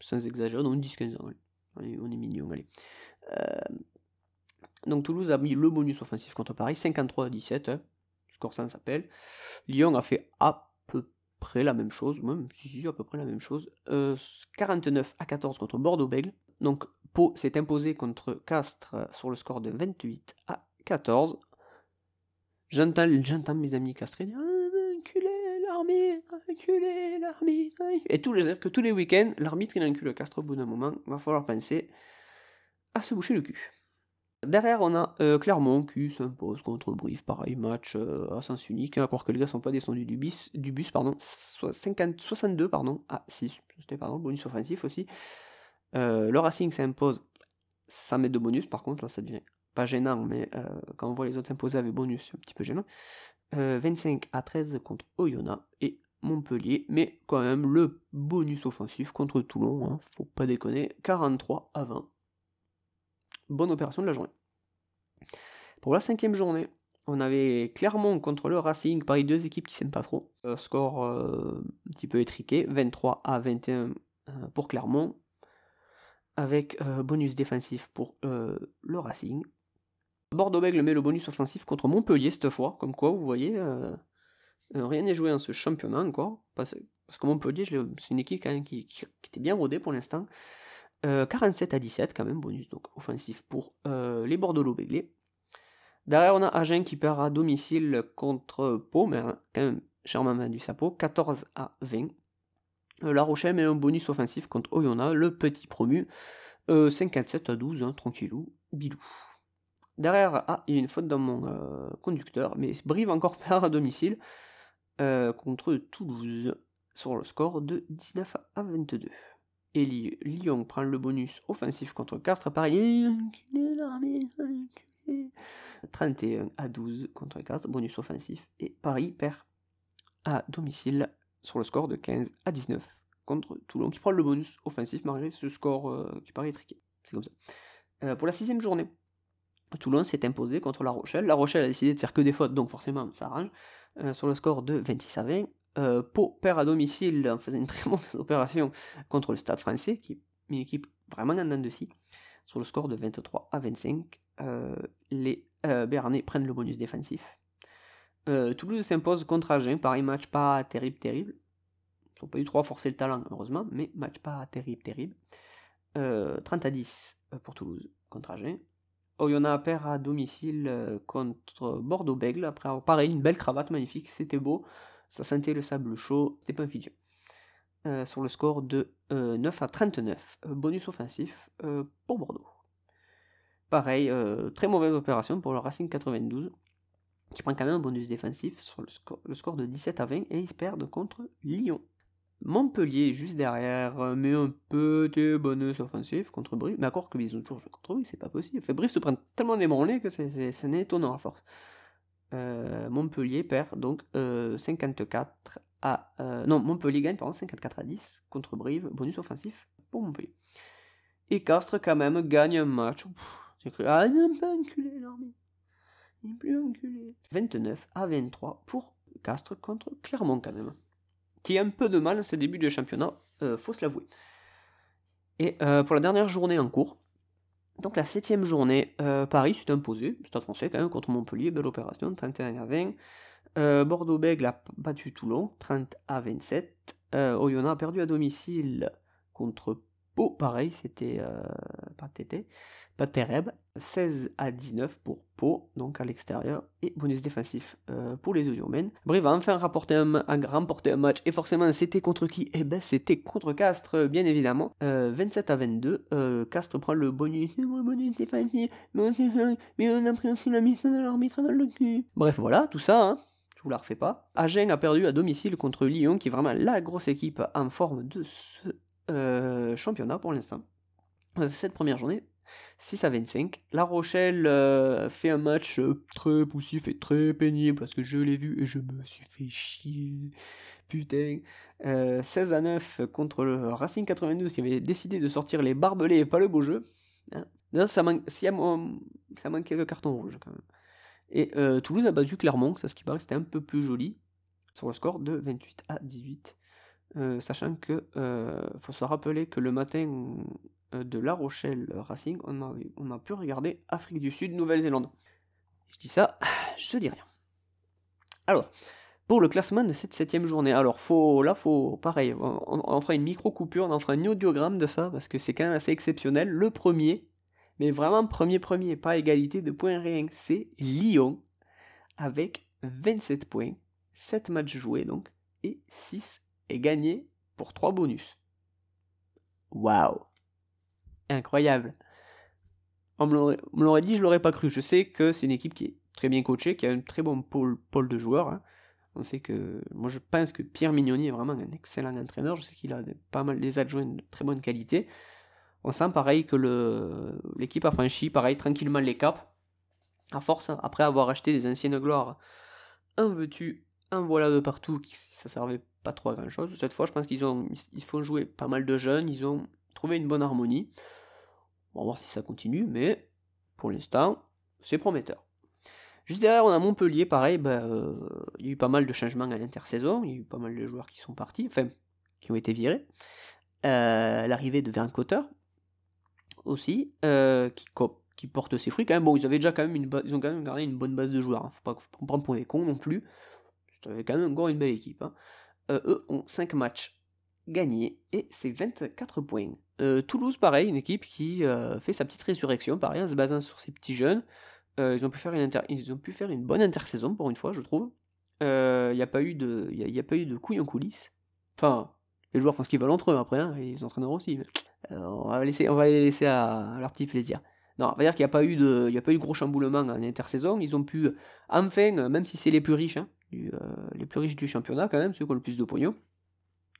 Speaker 2: sans exagérer, non 10-15 ans, on est, on est mignon, allez. Euh, donc Toulouse a mis le bonus offensif contre Paris, 53 à 17 sans s'appelle. Lyon a fait à peu près la même chose, même si, si à peu près la même chose. 49 euh, à 14 contre Bordeaux-Bègle. Donc Pau s'est imposé contre Castres sur le score de 28 à 14. J'entends, mes amis castrés l'armée. Et tous les, que tous les week-ends, l'arbitre il encule Castres au bout d'un moment. Il va falloir penser à se boucher le cul. Derrière, on a euh, Clermont qui s'impose contre Brive, pareil, match euh, à sens unique, à que les gars sont pas descendus du bus, du bus pardon, 62 pardon, à 6, c'était pardon, bonus offensif aussi. Euh, le Racing s'impose, ça met de bonus, par contre, là ça devient pas gênant, mais quand on voit les autres imposer avec bonus, c'est un petit peu gênant. 25 à 13 contre Oyonnax et Montpellier, mais quand même le bonus offensif contre Toulon, hein, faut pas déconner, 43 à 20 bonne opération de la journée. Pour la cinquième journée, on avait Clermont contre le Racing, pareil, deux équipes qui s'aiment pas trop. Euh, score euh, un petit peu étriqué, 23 à 21 euh, pour Clermont, avec bonus défensif pour le Racing. Bordeaux-Bègle met le bonus offensif contre Montpellier cette fois, comme quoi vous voyez, rien n'est joué en ce championnat encore, parce, que Montpellier, c'est une équipe qui, qui, était bien rodée pour l'instant. 47 euh, à 17 quand même, bonus offensif pour euh, les bordeaux béglés Derrière, on a Agen qui perd à domicile contre Pau, mais hein, quand même charmant du Sapo, 14 à 20. Euh, la Rochelle met un bonus offensif contre Oyonnax, le petit promu, 57 à 12, hein, tranquillou, bilou. Derrière, ah, il y a une faute dans mon conducteur, mais Brive encore perd à domicile contre Toulouse sur le score de 19 à 22 et Lyon prend le bonus offensif contre Castres. Pareil, 31 à 12 contre Castres, bonus offensif. Et Paris perd à domicile sur le score de 15 à 19 contre Toulon, qui prend le bonus offensif malgré ce score euh, qui paraît triqué. C'est comme ça. Euh, pour la sixième journée, Toulon s'est imposé contre La Rochelle. La Rochelle a décidé de faire que des fautes, donc forcément ça arrange. Euh, sur le score de 26 à 20. Euh, Pau perd à domicile en faisant une très mauvaise opération contre le Stade français, qui est une équipe vraiment en de scie. Sur le score de 23 à 25, euh, les Béarnais prennent le bonus défensif. Toulouse s'impose contre Agen, pareil match pas terrible, terrible. Ils n'ont pas eu trop à forcer le talent, heureusement, mais match pas terrible, terrible. 30 à 10 pour Toulouse contre Agen. Oyonnax perd à domicile contre Bordeaux-Bègle, après pareil, une belle cravate magnifique, c'était beau. Ça sentait le sable chaud, c'était pas un euh, sur le score de 9 euh, à 39. Euh, bonus offensif pour Bordeaux. Pareil, très mauvaise opération pour le Racing 92, qui prend quand même un bonus défensif sur le score, le score de 17 à 20 et ils perdent contre Lyon. Montpellier juste derrière, euh, mais un de bonus offensif contre Brive. Mais encore que ils ont toujours joué contre Brive, c'est pas possible. Fait, Brive se prend tellement des que c'est, c'est, étonnant à force. Euh, Montpellier perd donc 54 à. non, Montpellier gagne pardon, 54 à 10 contre Brive, bonus offensif pour Montpellier. Et Castres, quand même, gagne un match. ah, il n'est pas enculé, l'armée. Il n'est plus enculé. 29 à 23 pour Castres contre Clermont, quand même. Qui a un peu de mal à ce début de championnat, euh, faut se l'avouer. Et euh, pour la dernière journée en cours, donc la septième journée, euh, Paris s'est imposé, Stade français quand même, contre Montpellier, belle opération, 31 à 20. Bordeaux-Bègles a battu Toulon, 30 à 27. Oyonnax a perdu à domicile contre pareil, c'était euh, pas tété, pas terrible. 16 à 19 pour Pau, donc à l'extérieur, et bonus défensif euh, pour les Oyomen. Bref, va enfin rapporter un, remporter un match, et forcément, c'était contre qui? Eh ben, c'était contre Castres, bien évidemment. 27 euh, à 22, Castres prend le bonus, bonus défensif, mais on a pris aussi la mission de l'arbitre dans le cul. Bref, voilà, tout ça, hein je vous la refais pas. Agen a perdu à domicile contre Lyon, qui est vraiment la grosse équipe en forme de ce euh, championnat pour l'instant. Euh, cette première journée, 6 à 25. La Rochelle euh, fait un match très poussif et très pénible parce que je l'ai vu et je me suis fait chier. Putain. 16 à 9 contre le Racing 92 qui avait décidé de sortir les barbelés et pas le beau jeu. Hein. ça, manque, ça manquait de carton rouge quand même. Et Toulouse a battu Clermont, ça ce qui paraît c'était un peu plus joli, sur le score de 28 à 18. Euh, sachant que euh, faut se rappeler que le matin euh, de La Rochelle Racing, on a, pu regarder Afrique du Sud, Nouvelle-Zélande. Je dis ça, je dis rien. Alors, pour le classement de cette septième journée, alors faut, là, faut, pareil, on, fera une micro-coupure, on en fera un audiogramme de ça, parce que c'est quand même assez exceptionnel. Le premier, mais vraiment premier premier, pas égalité de points rien, c'est Lyon, avec 27 points, 7 matchs joués donc, et 6 et gagné pour 3 bonus. Waouh Incroyable On me l'aurait dit, je l'aurais pas cru. Je sais que c'est une équipe qui est très bien coachée, qui a un très bon pôle, de joueurs. Hein. On sait que. Moi, je pense que Pierre Mignoni est vraiment un excellent entraîneur. Je sais qu'il a pas mal des adjoints de très bonne qualité. On sent pareil que l'équipe a franchi, pareil, tranquillement les caps. À force, après avoir acheté des anciennes gloires, un veux-tu, un voilà de partout, qui, ça servait pas trop à grand chose. Cette fois, je pense qu'ils ont, ils font jouer pas mal de jeunes, ils ont trouvé une bonne harmonie. On va voir si ça continue, mais pour l'instant, c'est prometteur. Juste derrière, on a Montpellier, pareil, bah, euh, il y a eu pas mal de changements à l'intersaison, il y a eu pas mal de joueurs qui sont partis, enfin, qui ont été virés. Euh, l'arrivée de Verne Cotter, aussi, euh, qui, qui porte ses fruits quand même. Bon, ils avaient déjà quand même une ils ont quand même gardé une bonne base de joueurs, hein. faut pas prendre pour des cons non plus. C'était quand même encore une belle équipe. Hein. Euh, eux ont 5 matchs gagnés et c'est 24 points. Euh, Toulouse, pareil, une équipe qui euh, fait sa petite résurrection, pareil, en se basant sur ses petits jeunes. ils, ont pu faire une bonne intersaison pour une fois, je trouve. Il n'y a, pas eu de... Couilles en coulisses. Enfin, les joueurs font ce qu'ils veulent entre eux après, hein, et les entraîneurs aussi. on, va les laisser à, leur petit plaisir. Non, on va dire qu'il n'y a, pas eu de, a pas eu de gros chamboulement en intersaison. Ils ont pu, enfin, même si c'est les plus riches, hein, euh, les plus riches du championnat quand même, ceux qui ont le plus de pognon.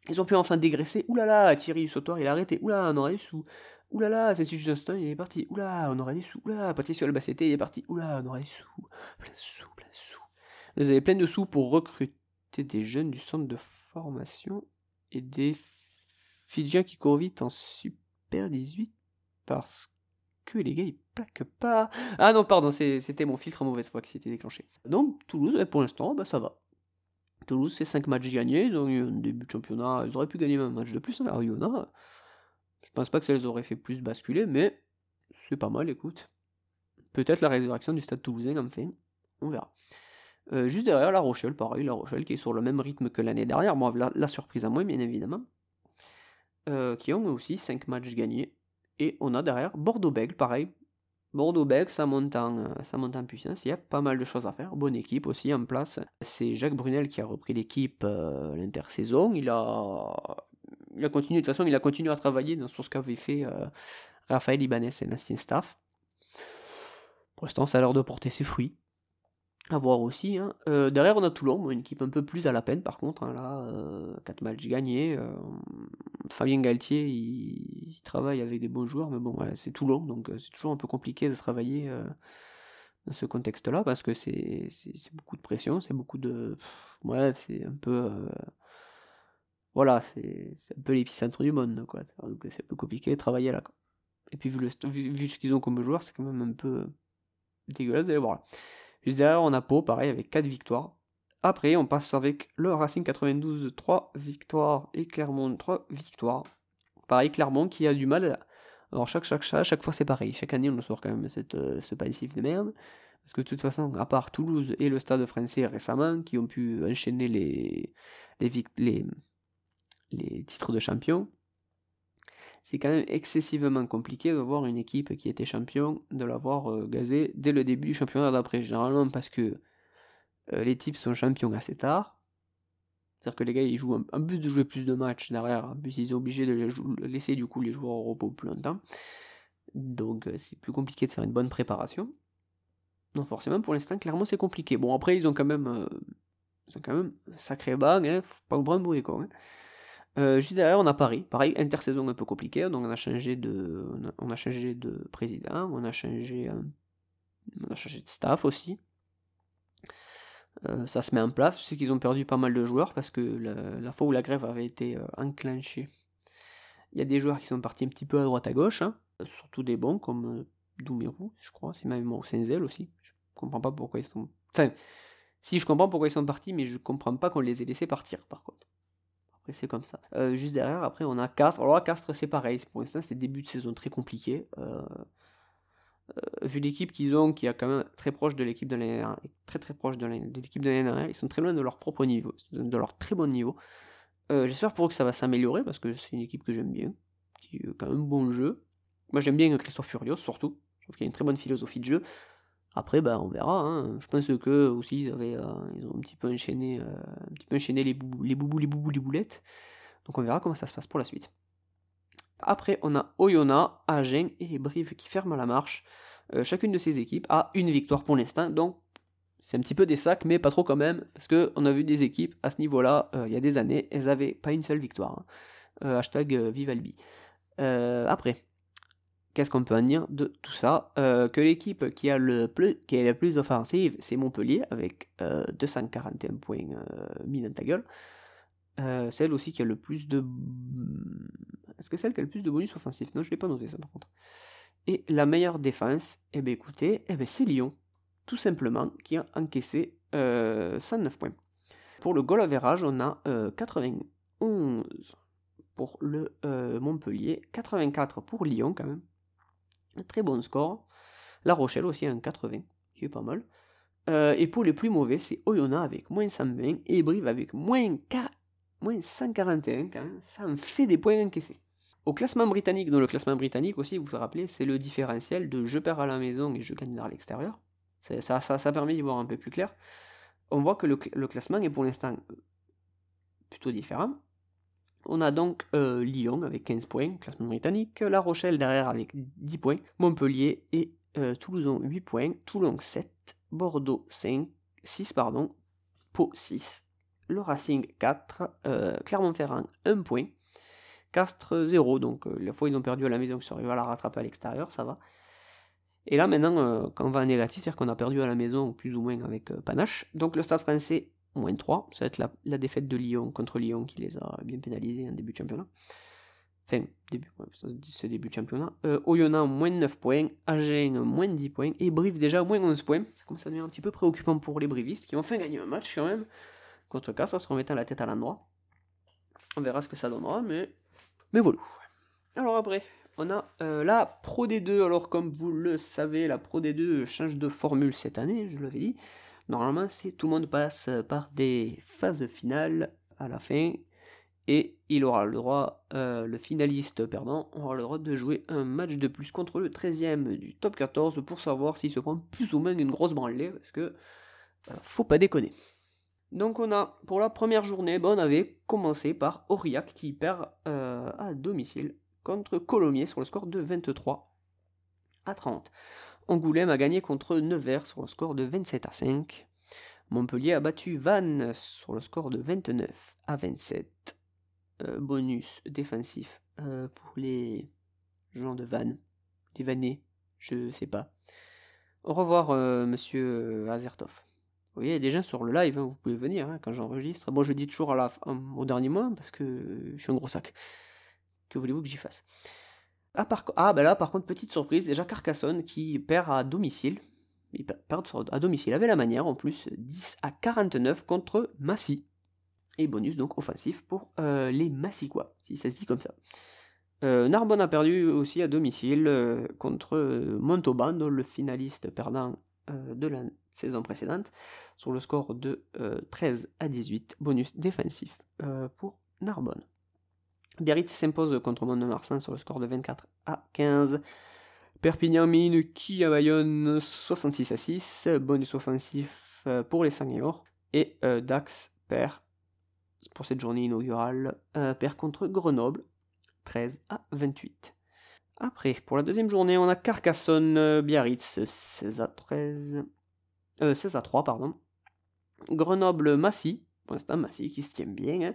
Speaker 2: Ils ont pu enfin dégraisser. Oulala, Thierry Sautoir il a arrêté. Oulala, on aurait des sous. Oulala, c'est Johnston il est parti. Oulala, on aurait des sous. Oulala, Patricio Albacete il est parti. Oulala, on aurait des sous. Plein de sous, plein de sous. Vous avez plein de sous pour recruter des jeunes du centre de formation et des Fidjiens qui courent vite en Super 18 parce les gars ils plaquent pas. Ah non, pardon, c'était mon filtre mauvaise foi qui s'était déclenché. Donc Toulouse, pour l'instant, bah, ça va. Toulouse, c'est 5 matchs gagnés, ils ont eu un début de championnat, ils auraient pu gagner un match de plus. Alors, hein, je pense pas que ça les aurait fait plus basculer, mais c'est pas mal, écoute. Peut-être la résurrection du stade toulousain en fait, on verra. Euh, juste derrière La Rochelle, pareil, La Rochelle qui est sur le même rythme que l'année dernière, moi la, surprise à moi bien évidemment, euh, qui ont aussi 5 matchs gagnés, et on a derrière Bordeaux-Bègles, pareil. Bordeaux-Bègles, ça, monte en, euh, ça monte en puissance. Il y a pas mal de choses à faire. Bonne équipe aussi en place. C'est Jacques Brunel qui a repris l'équipe euh, l'intersaison. Il a, il a continué, de toute façon, il a continué à travailler dans, sur ce qu'avait fait euh, Raphaël Ibanez et l'ancien staff. Pour l'instant, ça a l'air de porter ses fruits. À voir aussi. Hein. Euh, derrière, on a Toulon, une équipe un peu plus à la peine par contre. Hein, là, 4 matchs gagnés. Fabien Galtier, il, travaille avec des bons joueurs, mais bon, voilà, c'est Toulon, donc c'est toujours un peu compliqué de travailler dans ce contexte-là parce que c'est beaucoup de pression, c'est beaucoup de. Ouais, c'est un peu. voilà, c'est un peu l'épicentre du monde, quoi. C'est un peu compliqué de travailler là. Et puis, vu, le, vu, ce qu'ils ont comme joueurs, c'est quand même un peu dégueulasse d'aller voir là. Juste derrière, on a Pau, pareil, avec 4 victoires. Après, on passe avec le Racing 92, 3 victoires, et Clermont, 3 victoires. Pareil, Clermont qui a du mal. Alors, chaque, chaque, chaque, chaque fois, c'est pareil. Chaque année, on sort quand même cette, euh, ce passif de merde. Parce que de toute façon, à part Toulouse et le Stade français récemment, qui ont pu enchaîner les, les, les, les titres de champion, c'est quand même excessivement compliqué de voir une équipe qui était champion, de l'avoir euh, gazé dès le début du championnat d'après. Généralement parce que euh, les types sont champions assez tard. C'est-à-dire que les gars, ils jouent en plus de jouer plus de matchs derrière, en plus ils sont obligés de laisser du coup les joueurs au repos plus longtemps. Donc euh, c'est plus compliqué de faire une bonne préparation. Non, forcément, pour l'instant, clairement, c'est compliqué. Bon, après, ils ont quand même, même un sacré bague, hein, faut pas prendre pour des cons. Euh, juste derrière, on a Paris. Pareil, intersaison un peu compliquée, donc on a changé de, on a, changé de président, on a changé, euh, de staff aussi. Euh, ça se met en place. Je sais qu'ils ont perdu pas mal de joueurs parce que la, fois où la grève avait été enclenchée, il y a des joueurs qui sont partis un petit peu à droite à gauche, hein. surtout des bons comme Doumerou, je crois, c'est même au Senzel aussi. Je comprends pas pourquoi ils sont. Enfin, si je comprends pourquoi ils sont partis, mais je comprends pas qu'on les ait laissés partir par contre c'est comme ça. Euh, juste derrière, après, on a Castres. Alors là, Castres, c'est pareil. Pour l'instant, c'est début de saison très compliqué. Euh, euh, vu l'équipe qu'ils ont, qui est quand même très proche de l'équipe de l'année très très proche de l'équipe de l'année ils sont très loin de leur propre niveau, de leur très bon niveau. J'espère pour eux que ça va s'améliorer parce que c'est une équipe que j'aime bien, qui a quand même bon jeu. Moi, j'aime bien Christophe Furios surtout. Je trouve qu'il a une très bonne philosophie de jeu. Après, bah, on verra. Hein. Je pense que euh, ils ont un petit peu enchaîné, euh, les boubous, les boubous, les boulettes. Donc on verra comment ça se passe pour la suite. Après, on a Oyonnax, Agen et Brive qui ferment la marche. Euh, chacune de ces équipes a une victoire pour l'instant, donc c'est un petit peu des sacs, mais pas trop quand même, parce qu'on a vu des équipes à ce niveau-là, il y a des années, elles n'avaient pas une seule victoire. Hein. hashtag Vivalbi. après, Qu'est-ce qu'on peut en dire de tout ça? Euh, Que l'équipe qui, a le plus, qui est la plus offensive, c'est Montpellier, avec 241 euh, points euh, mis dans ta gueule. celle aussi qui a le plus de... Est-ce que celle qui a le plus de bonus offensifs Non, je ne l'ai pas noté ça par contre. Et la meilleure défense, eh bien écoutez, eh ben, c'est Lyon, tout simplement, qui a encaissé 109 points. Pour le goal average, on a 91 pour le Montpellier, 84 pour Lyon quand même. Très bon score. La Rochelle aussi un 80, qui est pas mal. Euh, et pour les plus mauvais, c'est Oyonnax avec moins 120 et Brive avec moins, moins 141 quand même. Ça en fait des points encaissés. Au classement britannique, dans le classement britannique aussi, vous vous rappelez, c'est le différentiel de je perds à la maison et je gagne à l'extérieur. Ça, ça, ça, permet d'y voir un peu plus clair. On voit que le, le classement est pour l'instant plutôt différent. On a donc euh, Lyon avec 15 points, classement britannique, La Rochelle derrière avec 10 points, Montpellier et euh, Toulouse 8 points, Toulon 7, Bordeaux 5, 6 pardon, Pau 6, le Racing 4, euh, Clermont-Ferrand 1 point, Castres 0, donc la fois ils ont perdu à la maison, ils sont arrivés à la rattraper à l'extérieur, ça va. Et là maintenant, quand on va en négatif, c'est-à-dire qu'on a perdu à la maison plus ou moins avec panache. Donc le Stade français moins 3. Ça va être la, défaite de Lyon contre Lyon qui les a bien pénalisés en début de championnat. Enfin, début, c'est début de championnat. Euh, Oyonnax, moins 9 points. Agen, moins 10 points. Et Brive, déjà, moins 11 points. Ça commence à devenir un petit peu préoccupant pour les Brivistes qui ont enfin gagné un match quand même. Contre Castres, se remettant la tête à l'endroit. On verra ce que ça donnera, mais, mais voilà. Alors après, on a euh, la Pro D2. Alors, comme vous le savez, la Pro D2 change de formule cette année, je l'avais dit. Normalement, c'est tout le monde passe par des phases finales à la fin et il aura le droit, euh, le finaliste perdant aura le droit de jouer un match de plus contre le 13e du top 14 pour savoir s'il se prend plus ou moins une grosse branlée parce que euh, faut pas déconner. Donc on a pour la première journée, on avait commencé par Aurillac qui perd euh, à domicile contre Colomiers sur le score de 23 à 30. Angoulême a gagné contre Nevers sur un score de 27 à 5. Montpellier a battu Vannes sur le score de 29 à 27. Euh, bonus défensif euh, pour les gens de Vannes, les Vannais, je sais pas. Au revoir, euh, monsieur Azertov. Vous voyez, des gens sur le live, hein, vous pouvez venir hein, quand j'enregistre. Bon, je dis toujours à la au dernier mois parce que je suis un gros sac. Que voulez-vous que j'y fasse? Ah, par... ah, ben là, par contre, petite surprise, déjà Carcassonne qui perd à domicile. Il perd à domicile avec la manière en plus, 10 à 49 contre Massy. Et bonus donc offensif pour euh, les Massicois, si ça se dit comme ça. Euh, Narbonne a perdu aussi à domicile euh, contre Montauban, le finaliste perdant de la saison précédente, sur le score de 13 à 18, bonus défensif pour Narbonne. Biarritz s'impose contre Mont-de-Marsan sur le score de 24 à 15. Perpignan mine qui à Bayonne 66 à 6, bonus offensif pour les Sanguiors. Et Dax perd pour cette journée inaugurale, perd contre Grenoble 13 à 28. Après, pour la deuxième journée, on a Carcassonne-Biarritz 16 à 13. 16 à 3, pardon. Grenoble-Massy, pour l'instant Massy qui se tient bien,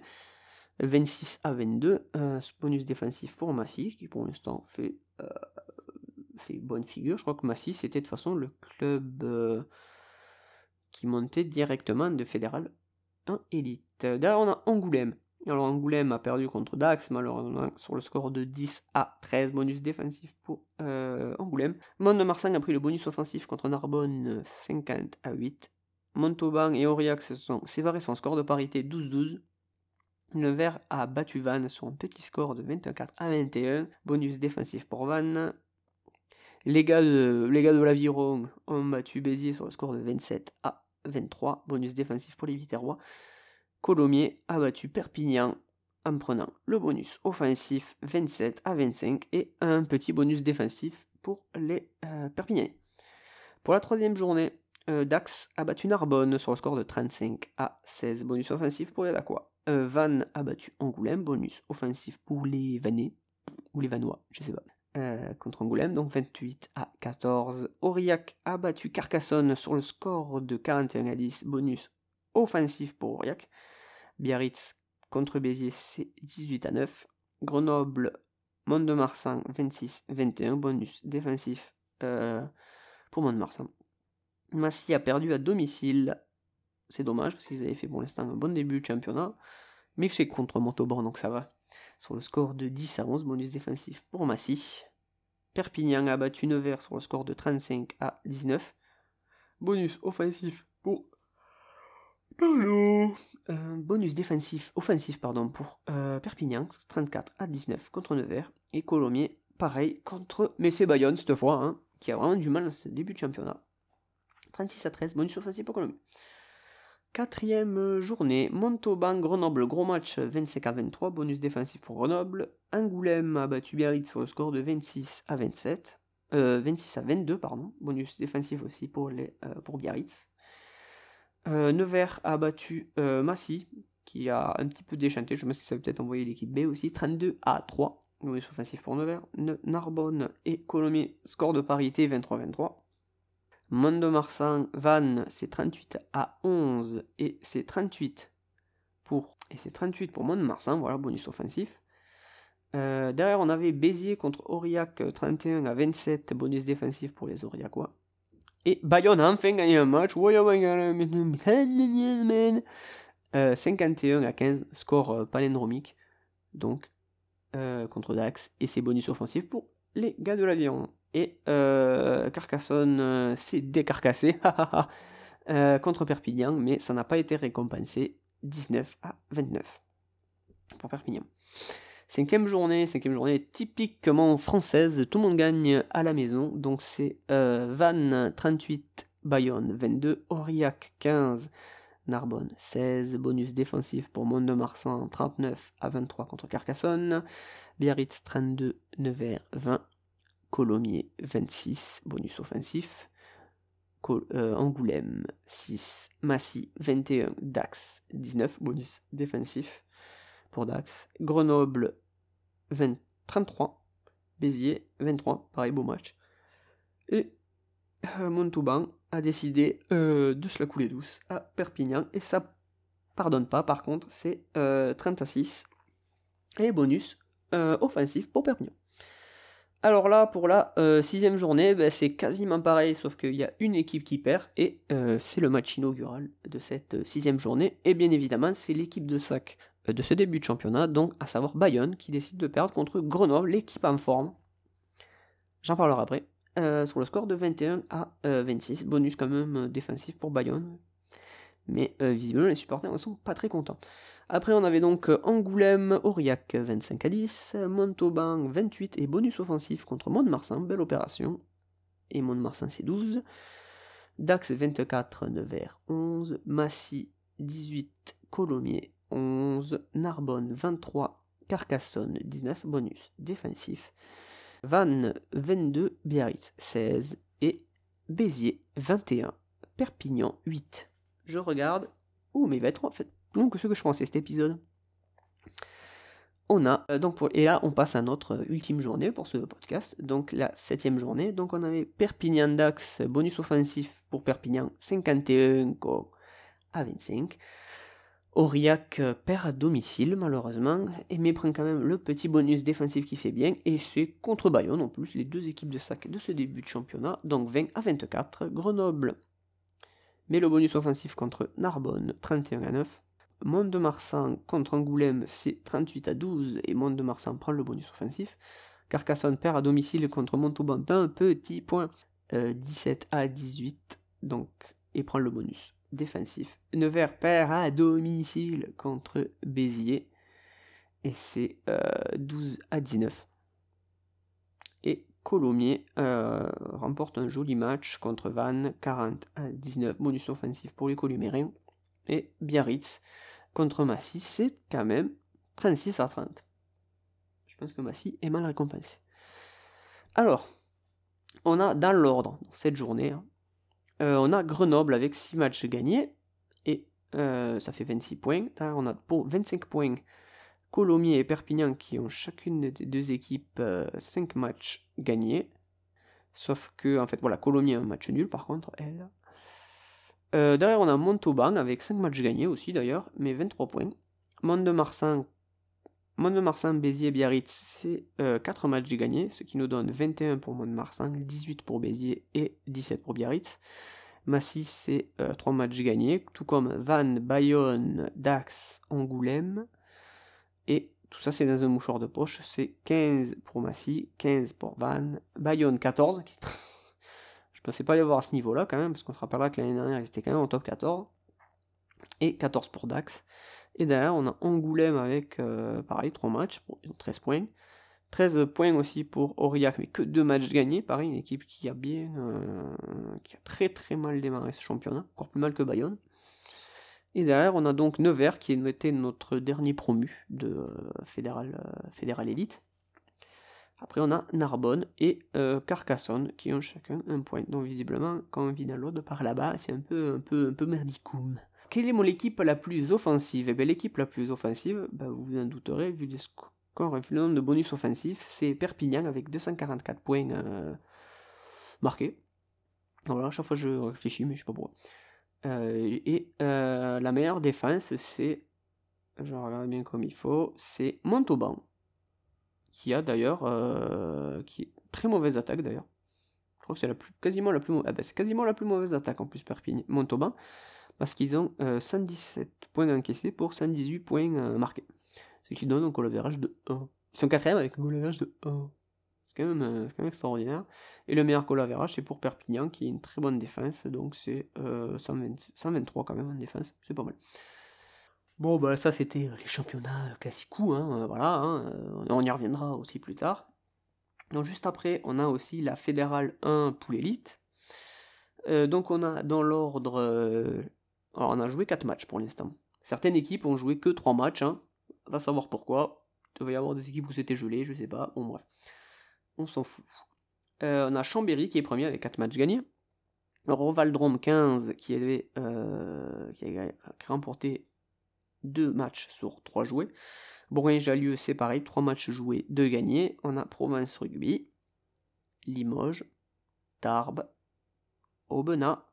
Speaker 2: 26 hein. à 22. bonus défensif pour Massy, qui pour l'instant fait, euh, fait bonne figure. Je crois que Massy, c'était de toute façon le club euh, qui montait directement de fédéral 1 élite. Derrière, on a Angoulême. Alors Angoulême a perdu contre Dax, malheureusement, sur le score de 10 à 13, bonus défensif pour euh, Angoulême. Mont de Marsan a pris le bonus offensif contre Narbonne, 50 à 8. Montauban et Aurillac se sont séparés son score de parité 12-12. Le Vert a battu Vannes sur un petit score de 24 à 21, bonus défensif pour Vannes. Les gars de, les gars de l'Aviron ont battu Béziers sur le score de 27 à 23, bonus défensif pour les Viterrois. Colomiers a battu Perpignan en prenant le bonus offensif 27 à 25 et un petit bonus défensif pour les euh, Perpignanais. Pour la troisième journée, euh, Dax a battu Narbonne sur le score de 35 à 16, bonus offensif pour les Dacois. Euh, Vannes a battu Angoulême, bonus offensif pour les Vannais, ou les Vanois, je sais pas. contre Angoulême, donc 28 à 14. Aurillac a battu Carcassonne sur le score de 41 à 10, bonus offensif pour Aurillac. Biarritz contre Béziers, c'est 18 à 9. Grenoble, Mont-de-Marsan, 26-21, bonus défensif euh, pour Mont-de-Marsan. Massy a perdu à domicile. C'est dommage parce qu'ils avaient fait pour l'instant un bon début de championnat. Mais c'est contre Montauban, donc ça va. Sur le score de 10 à 11, bonus défensif pour Massy. Perpignan a battu Nevers sur le score de 35 à 19. Bonus offensif pour un bonus défensif, offensif pardon, pour euh, Perpignan, 34 à 19 contre Nevers. Et Colomiers, pareil, contre Messé Bayonne cette fois, hein, qui a vraiment du mal dans ce début de championnat. 36 à 13, bonus offensif pour Colomiers. Quatrième journée, Montauban, Grenoble, gros match 25 à 23, bonus défensif pour Grenoble. Angoulême a battu Biarritz sur le score de 26 à 27. 26 euh, à 22, pardon. Bonus défensif aussi pour, les, euh, Biarritz. Euh, Nevers a battu Massy, qui a un petit peu déchanté. Je me si ça peut-être envoyer l'équipe B aussi. 32 à 3. Mauvais offensif pour Nevers. Narbonne et Colomiers, score de parité 23-23. Mont-de-Marsan, Vannes, c'est 38 à 11 et c'est 38 pour et c'est 38 pour Mont-de-Marsan, voilà, bonus offensif. Euh, derrière, on avait Béziers contre Aurillac, 31 à 27, bonus défensif pour les Aurillacois. Et Bayonne a enfin gagné un match. 51 à 15, score euh, palindromique. Donc, euh, contre Dax. Et c'est bonus offensif pour les gars de l'avion. Et euh, Carcassonne s'est décarcassé contre Perpignan, mais ça n'a pas été récompensé. 19 à 29 pour Perpignan. Cinquième journée, cinquième journée typiquement française, tout le monde gagne à la maison, donc c'est euh, Vannes 38, Bayonne 22, Aurillac 15, Narbonne 16, bonus défensif pour Mont-de-Marsan 39 à 23 contre Carcassonne, Biarritz 32, Nevers 20, Colomiers 26, bonus offensif, euh, Angoulême 6, Massy 21, Dax 19, bonus défensif, pour Dax. Grenoble 20, 33. Béziers 23. Pareil, beau match. Et euh, Montauban a décidé euh, de se la couler douce à Perpignan et ça pardonne pas par contre, c'est 30 à 6 et bonus offensif pour Perpignan. Alors là, pour la sixième journée, ben, c'est quasiment pareil, sauf qu'il y a une équipe qui perd, et c'est le match inaugural de cette sixième journée. Et bien évidemment, c'est l'équipe de sac de ce début de championnat, donc à savoir Bayonne, qui décide de perdre contre Grenoble, l'équipe en forme. J'en parlerai après. Euh, sur le score de 21 à 26. Euh, Bonus quand même euh, défensif pour Bayonne. Mais visiblement, les supporters ne sont pas très contents. Après, on avait donc Angoulême, Aurillac 25 à 10, Montauban 28 et bonus offensif contre Mont-de-Marsan. Belle opération. Et Mont-de-Marsan, c'est 12. Dax 24, Nevers 11, Massy 18, Colomiers 11, Narbonne 23, Carcassonne 19, bonus défensif. Vannes 22, Biarritz 16 et Béziers 21, Perpignan 8. Je regarde. Ouh, mais il va être en fait que ce que je pensais cet épisode. On a euh, donc pour, et là on passe à notre ultime journée pour ce podcast, donc la septième journée. Donc on avait Perpignan Dax bonus offensif pour Perpignan 51 à 25. Aurillac euh, perd à domicile malheureusement, mais prend quand même le petit bonus défensif qui fait bien, et c'est contre Bayonne en plus, les deux équipes de sac de ce début de championnat, donc 20 à 24, Grenoble. Mais le bonus offensif contre Narbonne, 31 à 9. Mont-de-Marsan contre Angoulême, c'est 38 à 12, et Mont-de-Marsan prend le bonus offensif. Carcassonne perd à domicile contre Montauban d'un petit point, 17 euh, à 18, donc, et prend le bonus défensif. Nevers perd à domicile contre Béziers. Et c'est 12 euh, à 19. Colomiers euh, remporte un joli match contre Vannes, 40 à 19. Bonus offensif pour les Colomériens. Et Biarritz contre Massy, c'est quand même 36 à 30. Je pense que Massy est mal récompensé. Alors, on a dans l'ordre cette journée, hein, euh, on a Grenoble avec 6 matchs gagnés et euh, ça fait 26 points. on a pour 25 points Colomiers et Perpignan qui ont chacune des deux équipes 5 euh, matchs gagnés. Sauf que, en fait, voilà, Colomiers a un match nul par contre, elle. derrière, on a Montauban avec 5 matchs gagnés aussi d'ailleurs, mais 23 points. Mont-de-Marsan, Mont-de-Marsan, Béziers, Biarritz, c'est 4 matchs gagnés, ce qui nous donne 21 pour Mont-de-Marsan, 18 pour Béziers et 17 pour Biarritz. Massy, c'est 3 euh, matchs gagnés, tout comme Vannes, Bayonne, Dax, Angoulême. Tout ça, c'est dans un mouchoir de poche. C'est 15 pour Massy, 15 pour Vannes, Bayonne 14. Je pensais pas y avoir à ce niveau-là quand même, parce qu'on se rappellera que l'année dernière, ils étaient quand même en top 14. Et 14 pour Dax. Et derrière, on a Angoulême avec, euh, pareil, 3 matchs, 13 points. 13 points aussi pour Aurillac, mais que 2 matchs gagnés. Pareil, une équipe qui a bien, euh, qui a très très mal démarré ce championnat, encore plus mal que Bayonne. Et derrière, on a donc Nevers qui était notre dernier promu de euh, fédéral, euh, fédéral élite. Après, on a Narbonne et Carcassonne qui ont chacun un point. Donc, visiblement, quand on vit dans l'autre par là-bas, c'est un peu, un peu, un peu merdicoum. Quelle est mon équipe la plus offensive? Eh L'équipe la plus offensive, ben, vous vous en douterez, vu les scores encore le nombre de bonus offensifs, c'est Perpignan avec 244 points euh, marqués. Voilà, à chaque fois je réfléchis, mais je sais pas pourquoi. Euh, et euh, la meilleure défense, c'est, bien comme il faut, c'est Montauban, qui a d'ailleurs, est très mauvaise attaque d'ailleurs. Je crois que c'est la plus, quasiment la plus, ah ben, quasiment la plus mauvaise attaque en plus Perpignan, Montauban, parce qu'ils ont 117 points encaissés pour 118 points marqués ce qui donne un goal de 1. Ils sont quatrième avec un goal de 1. C'est quand, même, euh, quand même extraordinaire. Et le meilleur goal c'est pour Perpignan, qui est une très bonne défense. Donc c'est 123 euh, quand même en défense. C'est pas mal. Bon, bah ça c'était les championnats classiques, hein, euh, voilà, hein, on y reviendra aussi plus tard. Donc juste après, on a aussi la Fédérale 1 Poule Elite. donc on a dans l'ordre... alors on a joué 4 matchs pour l'instant. Certaines équipes ont joué que 3 matchs, hein, va savoir pourquoi. Il devait y avoir des équipes où c'était gelé, je sais pas. Bon, bref. On s'en fout. Euh, on a Chambéry qui est premier avec 4 matchs gagnés. Rovaldrome 15 qui, avait, euh, qui a remporté 2 matchs sur 3 joués. Bourgogne-Jallieu, c'est pareil, 3 matchs joués, 2 gagnés. On a Provence Rugby, Limoges, Tarbes, Aubenas,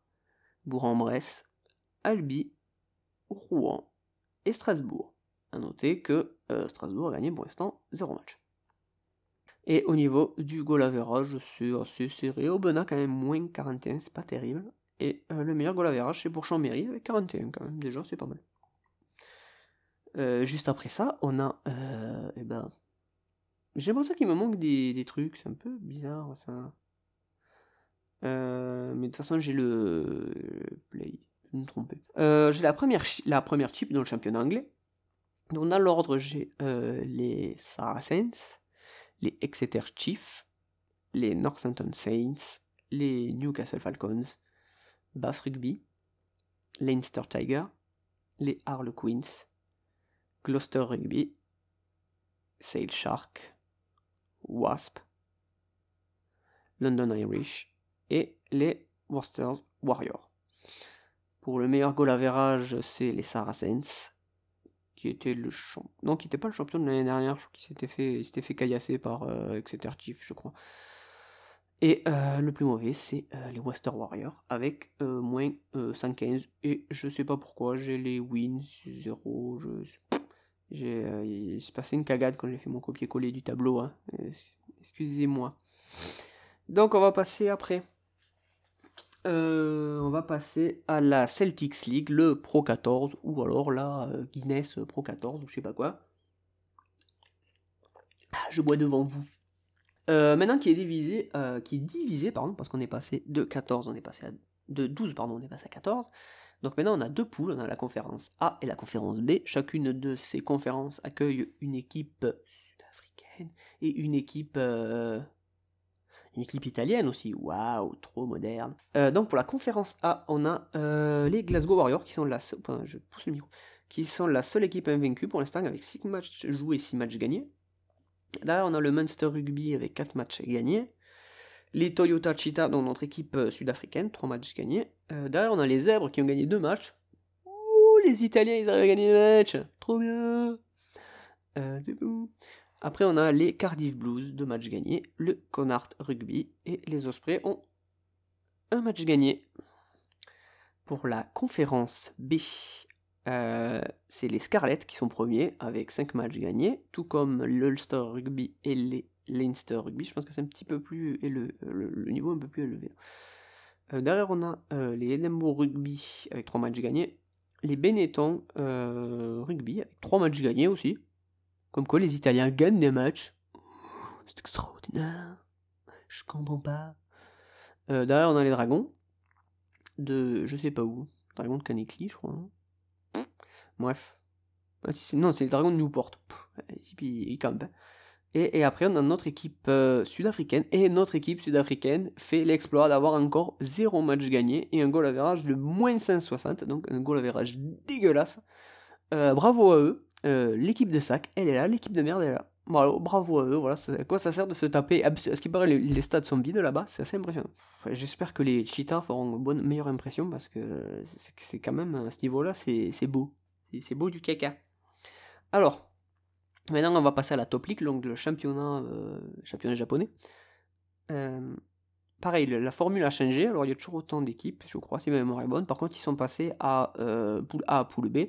Speaker 2: Bourg-en-Bresse, Albi, Rouen et Strasbourg. A noter que euh, Strasbourg a gagné pour l'instant 0 match. Et au niveau du goal average, c'est assez serré. Aubenas quand même moins 41, c'est pas terrible. Et euh, le meilleur goal average c'est pour Chambéry avec 41 quand même, déjà c'est pas mal. Euh, juste après ça, on a... eh ben, j'ai l'impression qu'il me manque des, des trucs, c'est un peu bizarre ça. mais de toute façon j'ai le play, je me trompais. j'ai la première, la première chip dans le championnat anglais. Donc dans l'ordre, j'ai les Saracens, les Exeter Chiefs, les Northampton Saints, les Newcastle Falcons, Bass Rugby, Leinster Tiger, les Harlequins, Gloucester Rugby, Sail Shark, Wasp, London Irish et les Worcester Warriors. Pour le meilleur goal average, c'est les Saracens, qui était le champ... Non, qui n'était pas le champion de l'année dernière, je crois qu'il s'était fait, s'était fait caillasser par euh, Exeter Chief, je crois. Et euh, le plus mauvais, c'est euh, les Wester Warriors, avec moins 115. Et je sais pas pourquoi, j'ai les wins 0. Je... J'ai, il s'est passé une cagade quand j'ai fait mon copier-coller du tableau. Hein. Excusez-moi. Donc on va passer après euh, on va passer à la Celtics League, le Pro 14, ou alors la euh, Guinness Pro 14, ou je sais pas quoi. Ah, je bois devant vous. Euh, maintenant qui est divisé, qui est divisé, pardon, parce qu'on est passé de 14, on est passé à de 12, pardon, on est passé à 14. Donc maintenant on a deux poules, on a la conférence A et la conférence B. Chacune de ces conférences accueille une équipe sud-africaine et une équipe une équipe italienne aussi, waouh, trop moderne. Euh, donc pour la conférence A, on a euh, les Glasgow Warriors qui sont la seule, je pousse le micro, qui sont la seule équipe invaincue pour l'instant avec 6 matchs joués, 6 matchs gagnés. Derrière, on a le Munster Rugby avec 4 matchs gagnés. Les Toyota Cheetah, donc notre équipe euh, sud-africaine, 3 matchs gagnés. derrière, on a les Zèbres qui ont gagné 2 matchs. Ouh, les Italiens, ils arrivent à gagner des matchs. Trop bien. c'est fou. Après, on a les Cardiff Blues, deux matchs gagnés, le Connacht Rugby et les Ospreys ont un match gagné. Pour la conférence B, euh, c'est les Scarlets qui sont premiers avec 5 matchs gagnés, tout comme l'Ulster Rugby et les Leinster Rugby. Je pense que c'est un petit peu plus élevé, le, niveau un peu plus élevé. Euh, derrière, on a euh, les Edinburgh Rugby avec 3 matchs gagnés, les Benetton Rugby avec 3 matchs gagnés aussi. Comme quoi les Italiens gagnent des matchs. C'est extraordinaire. Je comprends pas. Euh, derrière, on a les dragons. De. Je sais pas où. Dragons de Canecli, je crois. Hein. Bref. Ah, non, c'est les dragons de Newport. Ils campent. Et, et, après, on a notre équipe euh, sud-africaine. Et notre équipe sud-africaine fait l'exploit d'avoir encore 0 match gagné et un goal average de moins 560. Donc un goal average dégueulasse. Euh, bravo à eux. Euh, l'équipe de sac, elle est là, l'équipe de merde, elle est là. bravo à eux, voilà, à quoi ça sert de se taper À ce qui paraît, les, stades sont vides là-bas, c'est assez impressionnant. J'espère que les cheetahs feront une meilleure impression parce que c'est quand même, à ce niveau-là, c'est beau. C'est beau du caca. Alors, maintenant on va passer à la top league, donc le championnat, euh, championnat japonais. Euh, pareil, la formule a changé, alors il y a toujours autant d'équipes, je crois, si ma mémoire est bonne. Par contre, ils sont passés à poule A, poule B.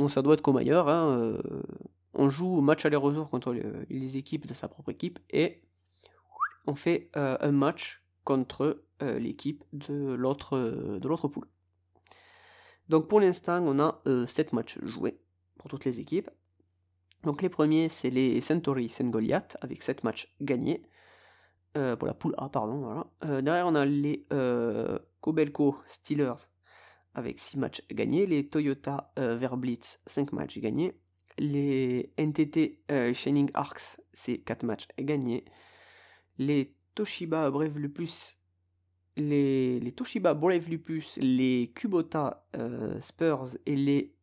Speaker 2: Bon, ça doit être comme ailleurs. Hein, euh, on joue match aller-retour contre les, équipes de sa propre équipe et on fait euh, un match contre euh, l'équipe de l'autre poule. Donc pour l'instant, on a 7 matchs joués pour toutes les équipes. Donc les premiers, c'est les Centauri Saint avec 7 matchs gagnés. pour la poule A, pardon. Derrière, on a les Kobelco Steelers avec 6 matchs gagnés, les Toyota euh, Verblitz 5 matchs gagnés, les NTT euh, Shining Arcs c'est 4 matchs gagnés, les Toshiba Brave Lupus les, Toshiba Brave Lupus, les Kubota euh, Spurs et les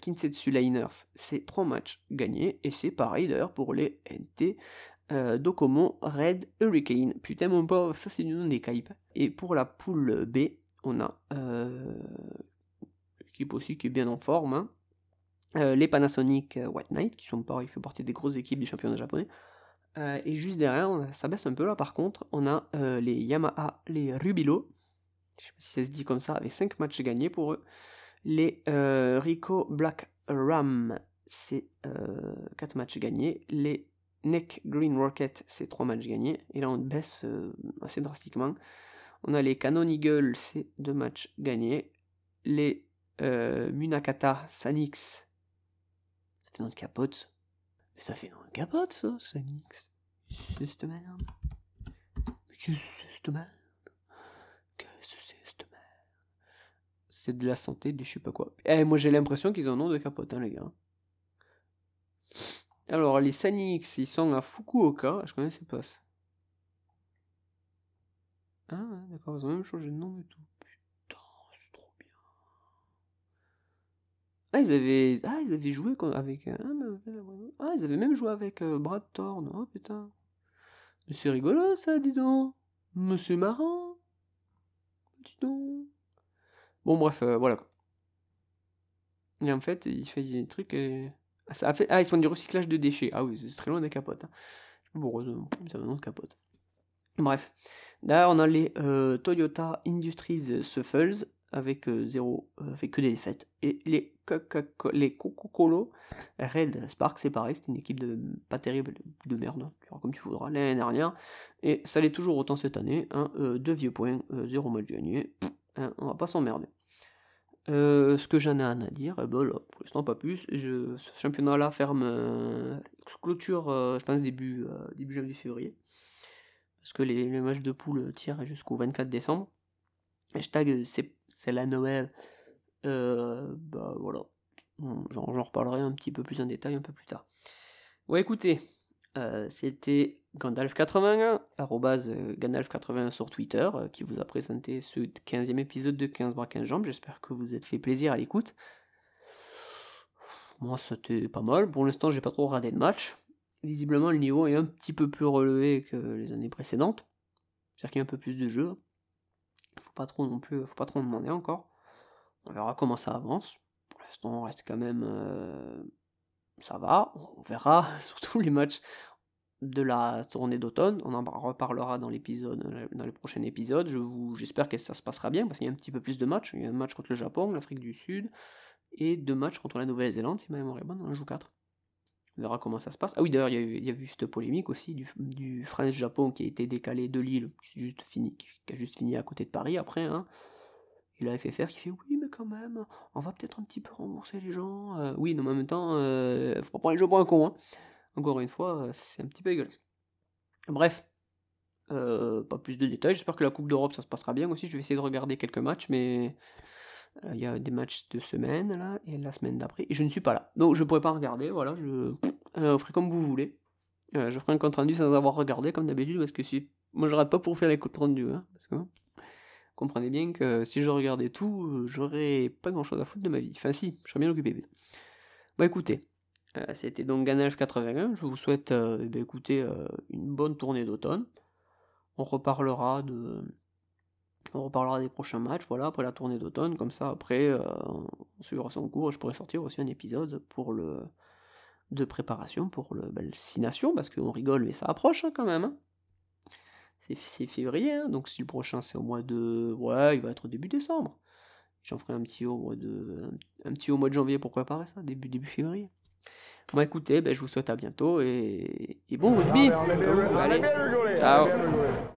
Speaker 2: Kinsetsu Liners, c'est 3 matchs gagnés, et c'est pareil d'ailleurs pour les NT Docomo Red Hurricane. Putain mon pauvre, ça c'est du nom des Et pour la poule B, on a euh, l'équipe aussi qui est bien en forme. Hein. Euh, les Panasonic euh, White Knight, qui sont pareil, fait partie des grosses équipes du championnat japonais. et juste derrière, ça baisse un peu là par contre, on a les Yamaha, les Rubilo, je sais pas si ça se dit comme ça, avec 5 matchs gagnés pour eux. Les Rico Black Ram, c'est 4 matchs gagnés. Les Neck Green Rocket, c'est 3 matchs gagnés. Et là, on baisse assez drastiquement. On a les Canon Eagle, c'est 2 matchs gagnés. Les Munakata Sanix, ça fait nom de capote. Mais ça fait nom de capote, ça, Sanix. C'est cette merde. Qu'est-ce que c'est cette merde? Qu'est-ce que c'est cette merde? C'est de la santé, de je sais pas quoi. Eh, moi j'ai l'impression qu'ils ont un nom de capote, hein, les gars. Alors, les Sanix, ils sont à Fukuoka. Je connaissais pas ça. Ah, d'accord, ils ont même changé de nom et tout. Putain, c'est trop bien. Ah, ils avaient, ah, ils avaient joué avec. Ah, ah, ils avaient même joué avec euh, Brad Thorne. Oh putain. Mais c'est rigolo ça, dis donc. C'est marrant. Dis donc. Bon, bref, euh, voilà. Et en fait, il fait des trucs. Et... Ah, ça a fait... ah, ils font du recyclage de déchets. Ah oui, c'est très loin des capotes. Hein. Bon, ça un nom de capote. Bref. Là, on a les euh, Toyota Industries Suffles avec euh, zéro, avec que des défaites. Et les les Coca-Cola Red Spark, c'est pareil, c'est une équipe pas terrible, de merde, comme tu voudras, l'année dernière. Et ça l'est toujours autant cette année. Hein, euh, deux vieux points, euh, zéro match gagné. Hein, on va pas s'emmerder. Euh, ce que j'en ai à dire, eh ben pour l'instant pas plus. Je, ce championnat-là ferme clôture, je pense début, début janvier-février. Parce que les, matchs de poule tirent jusqu'au 24 décembre. Hashtag c'est la Noël. Euh, bah voilà. J'en reparlerai un petit peu plus en détail un peu plus tard. Bon écoutez, euh, c'était Gandalf81, euh, Gandalf81 sur Twitter, qui vous a présenté ce 15e épisode de 15 bras 15 jambes. J'espère que vous êtes fait plaisir à l'écoute. Moi, c'était pas mal. Pour l'instant, j'ai pas trop radé de match. Visiblement, le niveau est un petit peu plus relevé que les années précédentes. C'est-à-dire qu'il y a un peu plus de jeux. Faut pas trop non plus, faut pas trop demander encore. On verra comment ça avance. Pour l'instant, on reste quand même. Euh, ça va. On verra surtout les matchs de la tournée d'automne. On en reparlera dans l'épisode, dans les prochains épisodes. Je vous, j'espère que ça se passera bien parce qu'il y a un petit peu plus de matchs. Il y a un match contre le Japon, l'Afrique du Sud et deux matchs contre la Nouvelle-Zélande, si ma mémoire est bonne, on joue 4. On verra comment ça se passe. Ah oui, d'ailleurs, il y, a eu cette polémique aussi du, du France-Japon qui a été décalé de Lille, qui, juste fini, qui a juste fini à côté de Paris après. Hein. Et la FFR qui fait oui, mais quand même, on va peut-être un petit peu rembourser les gens. Euh, oui, mais en même temps, euh, faut pas prendre les jeux pour un con. Hein. Encore une fois, euh, c'est un petit peu dégueulasse. Bref, pas plus de détails. J'espère que la Coupe d'Europe ça se passera bien aussi. Je vais essayer de regarder quelques matchs, mais il y a des matchs de semaine là et la semaine d'après. Et je ne suis pas là. Donc je pourrais pas regarder. Voilà, je ferai comme vous voulez. je ferai un compte rendu sans avoir regardé comme d'habitude parce que moi je rate pas pour faire les comptes rendus. Hein, parce que comprenez bien que si je regardais tout, euh, j'aurais pas grand chose à foutre de ma vie. Enfin, si, je serais bien occupé. Bon, écoutez, euh, c'était donc Ganalf 81. Je vous souhaite euh, eh ben, écoutez, une bonne tournée d'automne. On reparlera de. On reparlera des prochains matchs, voilà, après la tournée d'automne, comme ça après on suivra son cours, je pourrais sortir aussi un épisode pour le de préparation pour le, ben, le parce qu'on rigole mais ça approche hein, quand même. Hein c'est février, hein, donc si le prochain c'est au mois de. Ouais, il va être début décembre. J'en ferai un petit au mois de. Un petit au mois de janvier pour préparer ça, début, début février. Bon écoutez, ben, je vous souhaite à bientôt et, et bon rugby. Allez, ciao.